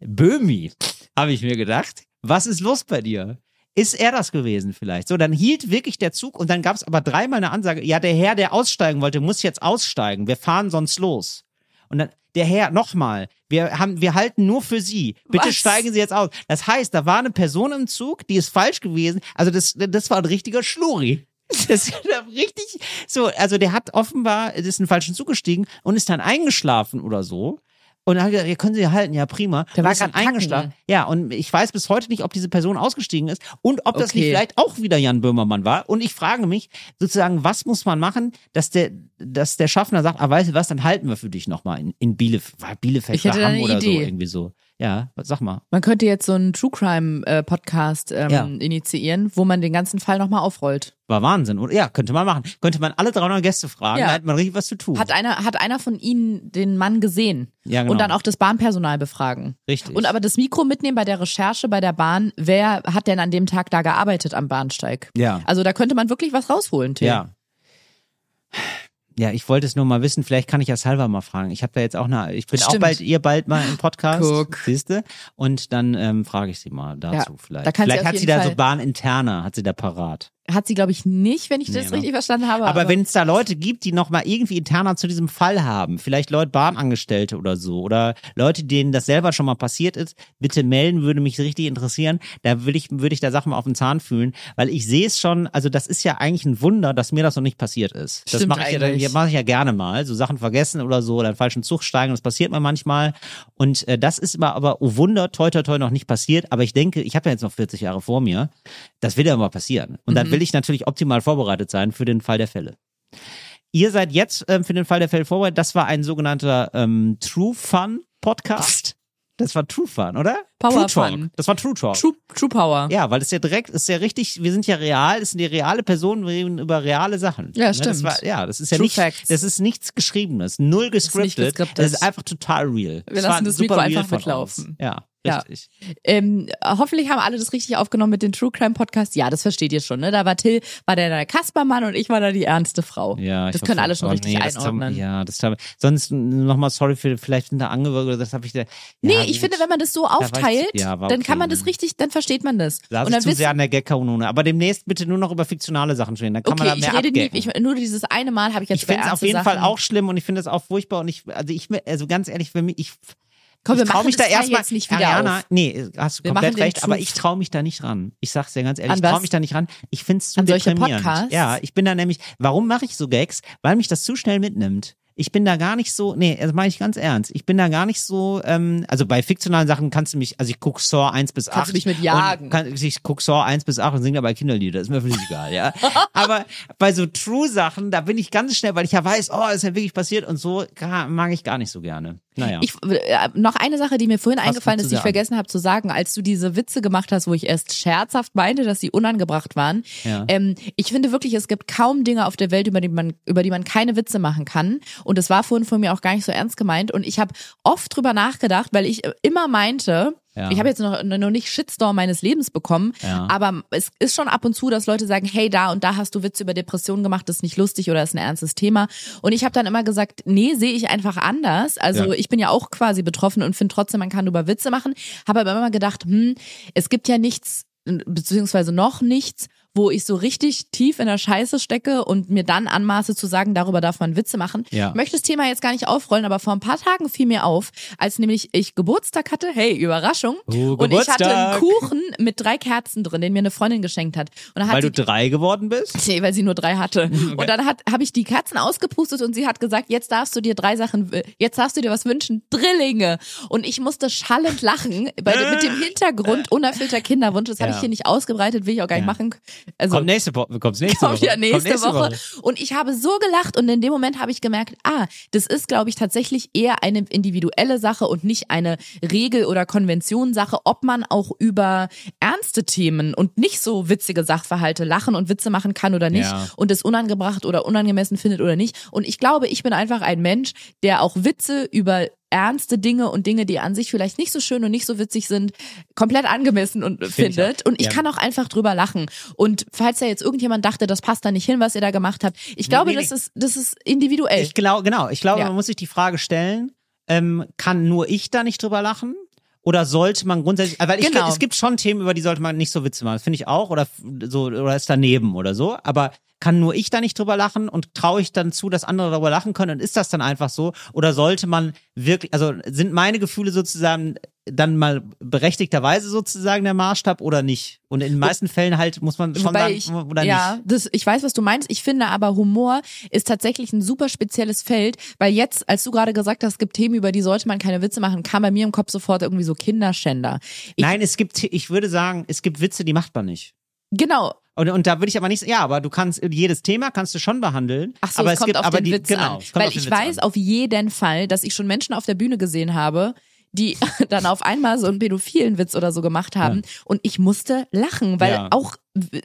Böhmi, habe ich mir gedacht, was ist los bei dir? Ist er das gewesen vielleicht? So, dann hielt wirklich der Zug und dann gab es aber dreimal eine Ansage, ja, der Herr, der aussteigen wollte, muss jetzt aussteigen. Wir fahren sonst los. Und dann, der Herr, nochmal, wir haben, wir halten nur für Sie. Bitte Was? steigen Sie jetzt aus. Das heißt, da war eine Person im Zug, die ist falsch gewesen. Also das, das war ein richtiger Schluri. Das ist richtig so. Also der hat offenbar, ist in den falschen Zug gestiegen und ist dann eingeschlafen oder so. Und dann hat er gesagt, ja, können Sie halten, ja prima. Der war kacken. eingeschlafen. Ja, und ich weiß bis heute nicht, ob diese Person ausgestiegen ist und ob das Okay. nicht vielleicht auch wieder Jan Böhmermann war. Und ich frage mich sozusagen, was muss man machen, dass der, dass der Schaffner sagt, ah, weißt du was, dann halten wir für dich nochmal in, in Bielefeld, war Bielefeld Ich hätte oder da Hamm oder so, irgendwie so. Ja, sag mal. Man könnte jetzt so einen True Crime äh, Podcast ähm, Ja. initiieren, wo man den ganzen Fall nochmal aufrollt. War Wahnsinn, oder? Ja, könnte man machen. Könnte man alle 300 Gäste fragen, Ja. da hätte man richtig was zu tun. Hat einer, hat einer von Ihnen den Mann gesehen? Ja, genau. Und dann auch das Bahnpersonal befragen. Richtig. Und aber das Mikro mitnehmen bei der Recherche bei der Bahn, wer hat denn an dem Tag da gearbeitet am Bahnsteig? Ja. Also da könnte man wirklich was rausholen, Till. Ja. Ja, ich wollte es nur mal wissen, vielleicht kann ich ja Salva mal fragen. Ich habe da jetzt auch eine, ich bin auch Stimmt. bald, ihr bald mal im Podcast, siehste? Und dann ähm, frage ich sie mal dazu Ja, vielleicht. da vielleicht hat sie jeden da so Fall- Bahninterner, hat sie da parat. Hat sie, glaube ich, nicht, wenn ich Nee, das ne? richtig verstanden habe. Aber, wenn es da Leute gibt, die noch mal irgendwie interner zu diesem Fall haben, vielleicht Leute Bahnangestellte oder so, oder Leute, denen das selber schon mal passiert ist, bitte melden, würde mich richtig interessieren. Da will ich, würde ich da Sachen mal auf den Zahn fühlen, weil ich sehe es schon, also das ist ja eigentlich ein Wunder, dass mir das noch nicht passiert ist. Das Stimmt mache ich, ja, das mache ich ja gerne mal, so Sachen vergessen oder so, oder einen falschen Zug steigen, das passiert mir manchmal. Und äh, das ist immer aber, oh Wunder, toi toi toi noch nicht passiert. Aber ich denke, ich habe ja jetzt noch 40 Jahre vor mir, das wird ja mal passieren. Und dann will ich natürlich optimal vorbereitet sein für den Fall der Fälle. Ihr seid jetzt ähm, für den Fall der Fälle vorbereitet. Das war ein sogenannter ähm, True Fun Podcast. Das war True Fun, oder? Power True Talk. Fun. Das war True Talk. True, True Power. Ja, weil das ja direkt ist ja richtig, wir sind ja real, es sind ja reale Personen, wir reden über reale Sachen. Ja, Ne, Das stimmt. war, ja, das ist ja True nicht, Facts. das ist nichts Geschriebenes, null gescriptet. gescriptet. Das ist einfach total real. Wir war lassen das super Mikro einfach mitlaufen. uns. Ja, Ja. richtig. Ähm, hoffentlich haben alle das richtig aufgenommen mit dem True Crime Podcast. Ja, das versteht ihr schon, ne? Da war Till, war der, der Kaspermann und ich war da die ernste Frau. Ja, ich das können alle schon oh, richtig nee, das haben- einordnen. ja, das haben, sonst nochmal sorry für vielleicht hinter oder das habe ich da. Nee, ja, ich gut. finde, wenn man das so weiß ich- aufteilt, ja, war dann okay, kann man das ne? richtig, dann versteht man das. Da und ist dann zu wissen, sehr an der Gag-Kanone. Aber demnächst bitte nur noch über fiktionale Sachen stehen. Dann kann okay, man da ich mehr rede nie, ich, nur dieses eine Mal habe ich jetzt ich finde es auf jeden Sachen. Fall auch schlimm und ich finde es auch furchtbar und ich, also ich, also ganz ehrlich, für mich, ich, Komm, wir ich trau machen mich da erstmal, nicht wieder Ariana, auf. nee, hast du Wir komplett recht, aber ich traue mich da nicht ran. Ich sag's dir ganz ehrlich, ich traue mich da nicht ran. Ich finde es zu An deprimierend. Ja, ich bin da nämlich, warum mache ich so Gags? Weil mich das zu schnell mitnimmt. Ich bin da gar nicht so, nee, das meine ich ganz ernst. Ich bin da gar nicht so, ähm, also bei fiktionalen Sachen kannst du mich, also ich guck Saw 1 bis 8. Kannst du mich mit jagen. Kann, ich guck Saw 1 bis 8 und singe dabei Kinderlieder, ist mir völlig egal, ja. Aber bei so True-Sachen, da bin ich ganz schnell, weil ich ja weiß, oh, ist ja wirklich passiert und so mag ich gar nicht so gerne. Naja. Ich, äh, noch eine Sache, die mir vorhin du eingefallen ist, die ich sagen? vergessen habe zu sagen, als du diese Witze gemacht hast, wo ich erst scherzhaft meinte, dass sie unangebracht waren. Ja. Ähm, ich finde wirklich, es gibt kaum Dinge auf der Welt, über die man, über die man keine Witze machen kann. Und das war vorhin von mir auch gar nicht so ernst gemeint. Und ich habe oft drüber nachgedacht, weil ich immer meinte, Ja. ich habe jetzt noch, noch nicht Shitstorm meines Lebens bekommen, Ja. aber es ist schon ab und zu, dass Leute sagen, hey, da und da hast du Witze über Depressionen gemacht, das ist nicht lustig oder ist ein ernstes Thema. Und ich habe dann immer gesagt, nee, sehe ich einfach anders. Also Ja. ich bin ja auch quasi betroffen und finde trotzdem, man kann über Witze machen. Habe aber immer gedacht, hm, es gibt ja nichts, beziehungsweise noch nichts, wo ich so richtig tief in der Scheiße stecke und mir dann anmaße zu sagen, darüber darf man Witze machen. Ja. Ich möchte das Thema jetzt gar nicht aufrollen, aber vor ein paar Tagen fiel mir auf, als nämlich ich Geburtstag hatte, hey, Überraschung, Oh, und ich hatte einen. Kuchen mit drei Kerzen drin, den mir eine Freundin geschenkt hat. Und hat weil sie du drei geworden bist? Nee, weil sie nur drei hatte. Und dann habe ich die Kerzen ausgepustet und sie hat gesagt, jetzt darfst du dir drei Sachen, jetzt darfst du dir was wünschen, Drillinge. Und ich musste schallend lachen bei, mit dem Hintergrund unerfüllter Kinderwunsch. Das habe Ja. ich hier nicht ausgebreitet, will ich auch gar nicht Ja. machen. Also Kommt nächste, Woche- kommt's nächste kommt Woche. ja nächste, Kommt Woche. Und ich habe so gelacht und in dem Moment habe ich gemerkt, ah, das ist, glaube ich, tatsächlich eher eine individuelle Sache und nicht eine Regel- oder Konventionssache, ob man auch über ernste Themen und nicht so witzige Sachverhalte lachen und Witze machen kann oder nicht Ja. und es unangebracht oder unangemessen findet oder nicht. Und ich glaube, ich bin einfach ein Mensch, der auch Witze über ernste Dinge und Dinge, die an sich vielleicht nicht so schön und nicht so witzig sind, komplett angemessen und Find ich findet. auch. Und ich Ja. kann auch einfach drüber lachen. Und falls da jetzt irgendjemand dachte, das passt da nicht hin, was ihr da gemacht habt, ich glaube, nee, das nee. ist, das ist individuell. Ich glaube, genau, ich glaube, Ja. man muss sich die Frage stellen, ähm, kann nur ich da nicht drüber lachen? Oder sollte man grundsätzlich, weil ich, Genau. es gibt schon Themen, über die sollte man nicht so Witze machen, das finde ich auch, oder so, oder ist daneben oder so, aber kann nur ich da nicht drüber lachen und traue ich dann zu, dass andere darüber lachen können und ist das dann einfach so? Oder sollte man wirklich, also sind meine Gefühle sozusagen dann mal berechtigterweise sozusagen der Maßstab oder nicht? Und in den meisten Fällen halt muss man schon sagen, ich, oder ja, nicht. das, ich weiß, was du meinst. Ich finde aber Humor ist tatsächlich ein super spezielles Feld, weil jetzt, als du gerade gesagt hast, es gibt Themen, über die sollte man keine Witze machen, kam bei mir im Kopf sofort irgendwie so Kinderschänder. Ich, Nein, es gibt, ich würde sagen, es gibt Witze, die macht man nicht. Genau. Und, und da würde ich aber nicht, ja, aber du kannst jedes Thema kannst du schon behandeln. Ach so, aber es kommt gibt auf aber den die, Witz genau, an. Weil ich Witz weiß an. auf jeden Fall, dass ich schon Menschen auf der Bühne gesehen habe, die dann auf einmal so einen pädophilen Witz oder so gemacht haben und ich musste lachen, weil Ja. auch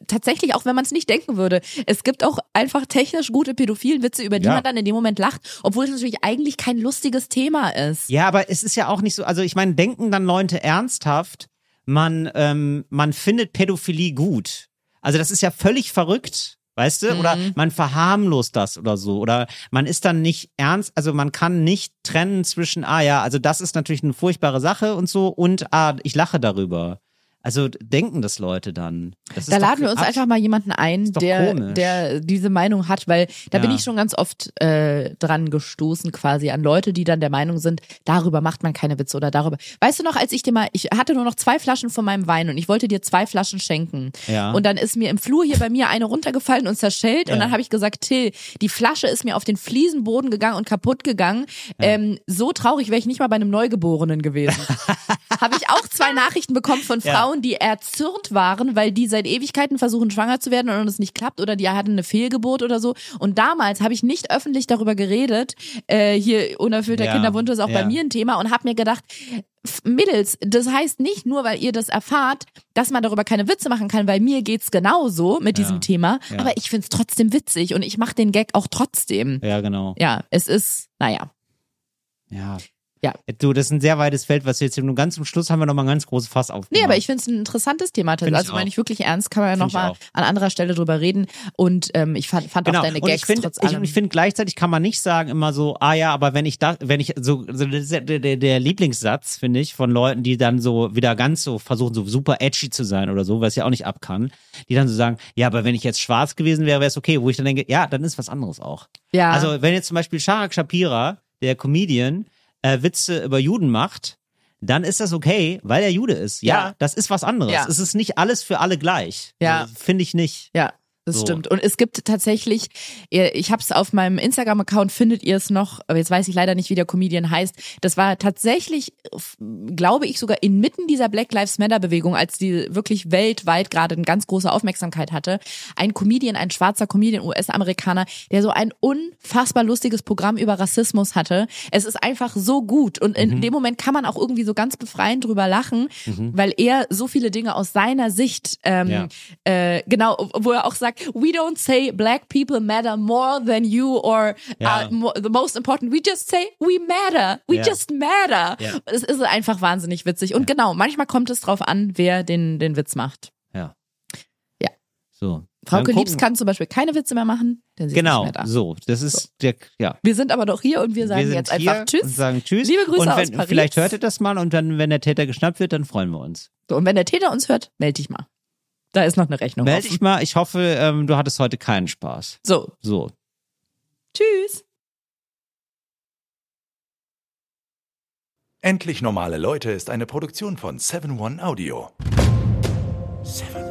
tatsächlich, auch wenn man es nicht denken würde, es gibt auch einfach technisch gute pädophilen Witze, über die Ja. man dann in dem Moment lacht, obwohl es natürlich eigentlich kein lustiges Thema ist. Ja, aber es ist ja auch nicht so, also ich meine, denken dann Leute ernsthaft, man, ähm, man findet Pädophilie gut. Also das ist ja völlig verrückt. Weißt du? Oder Mhm. man verharmlost das oder so. Oder man ist dann nicht ernst, also man kann nicht trennen zwischen, ah ja, also das ist natürlich eine furchtbare Sache und so und ah, ich lache darüber. Also denken das Leute dann. Das Da laden wir uns einfach mal jemanden ein, der, komisch. der diese Meinung hat, weil da bin Ja. ich schon ganz oft äh, dran gestoßen quasi an Leute, die dann der Meinung sind, darüber macht man keine Witze oder darüber. Weißt du noch, als ich dir mal, ich hatte nur noch zwei Flaschen von meinem Wein und ich wollte dir zwei Flaschen schenken. Ja. Und dann ist mir im Flur hier bei mir eine runtergefallen und zerschellt und Ja. dann habe ich gesagt, Till, die Flasche ist mir auf den Fliesenboden gegangen und kaputt gegangen. Ähm, so traurig wäre ich nicht mal bei einem Neugeborenen gewesen. habe ich auch zwei Nachrichten bekommen von Ja. Frauen, die erzürnt waren, weil die seit Ewigkeiten versuchen, schwanger zu werden und es nicht klappt oder die hatten eine Fehlgeburt oder so. Und damals habe ich nicht öffentlich darüber geredet. Äh, hier unerfüllter Ja, Kinderwunsch ist auch ja. bei mir ein Thema und habe mir gedacht, Mädels, das heißt nicht nur, weil ihr das erfahrt, dass man darüber keine Witze machen kann, weil mir geht's genauso mit diesem Ja. Thema, Ja. aber ich find's trotzdem witzig und ich mache den Gag auch trotzdem. Ja, genau. Ja, es ist, naja. Ja. Ja. Du, das ist ein sehr weites Feld, was wir jetzt hier nur ganz zum Schluss haben wir noch mal ein ganz großes Fass aufgemacht. Nee, aber ich finde es ein interessantes Thema. Find ich Also meine auch. ich wirklich ernst, kann man ja Find ich nochmal an anderer Stelle drüber reden. Und ähm, ich fand, fand Genau. auch deine und Gags ich finde, trotz ich, allem. ich finde gleichzeitig kann man nicht sagen immer so, ah ja, aber wenn ich da, wenn ich so, so das ist ja der, der, der Lieblingssatz finde ich von Leuten, die dann so wieder ganz so versuchen so super edgy zu sein oder so, was ich auch nicht ab kann, die dann so sagen, ja, aber wenn ich jetzt schwarz gewesen wäre, wäre es okay, wo ich dann denke, ja, dann ist was anderes auch. ja, Also wenn jetzt zum Beispiel Sharak Shapira, der Comedian, äh, Witze über Juden macht, dann ist das okay, weil er Jude ist. Ja, Ja. das ist was anderes. Ja. Es ist nicht alles für alle gleich. Ja. Also, Finde ich nicht. ja. Das So. stimmt. Und es gibt tatsächlich, ich habe es auf meinem Instagram-Account, findet ihr es noch, aber jetzt weiß ich leider nicht, wie der Comedian heißt. Das war tatsächlich, glaube ich, sogar inmitten dieser Black Lives Matter-Bewegung, als die wirklich weltweit gerade eine ganz große Aufmerksamkeit hatte, ein Comedian, ein schwarzer Comedian, US-Amerikaner, der so ein unfassbar lustiges Programm über Rassismus hatte. Es ist einfach so gut. Und Mhm. in dem Moment kann man auch irgendwie so ganz befreiend drüber lachen, weil er so viele Dinge aus seiner Sicht ähm, Ja. äh, genau, wo er auch sagt, we don't say black people matter more than you or uh, mo the most important. We just say we matter. We Ja. just matter. Ja. Es ist einfach wahnsinnig witzig. Und genau, manchmal kommt es drauf an, wer den, den Witz macht. Ja. Ja. So. Frauke Liebs kann zum Beispiel keine Witze mehr machen, denn sie Genau, ist nicht mehr da. so. Das ist der, ja. Wir sind aber doch hier und wir sagen wir jetzt einfach Tschüss. Und sagen Tschüss. Liebe Grüße und aus wenn, Paris. Vielleicht hört ihr das mal und dann, wenn der Täter geschnappt wird, dann freuen wir uns. So, und wenn der Täter uns hört, melde dich mal. Da ist noch eine Rechnung. Meld dich mal. Ich hoffe, ähm, du hattest heute keinen Spaß. So. So. Tschüss. Endlich normale Leute ist eine Produktion von 7 One Audio. 7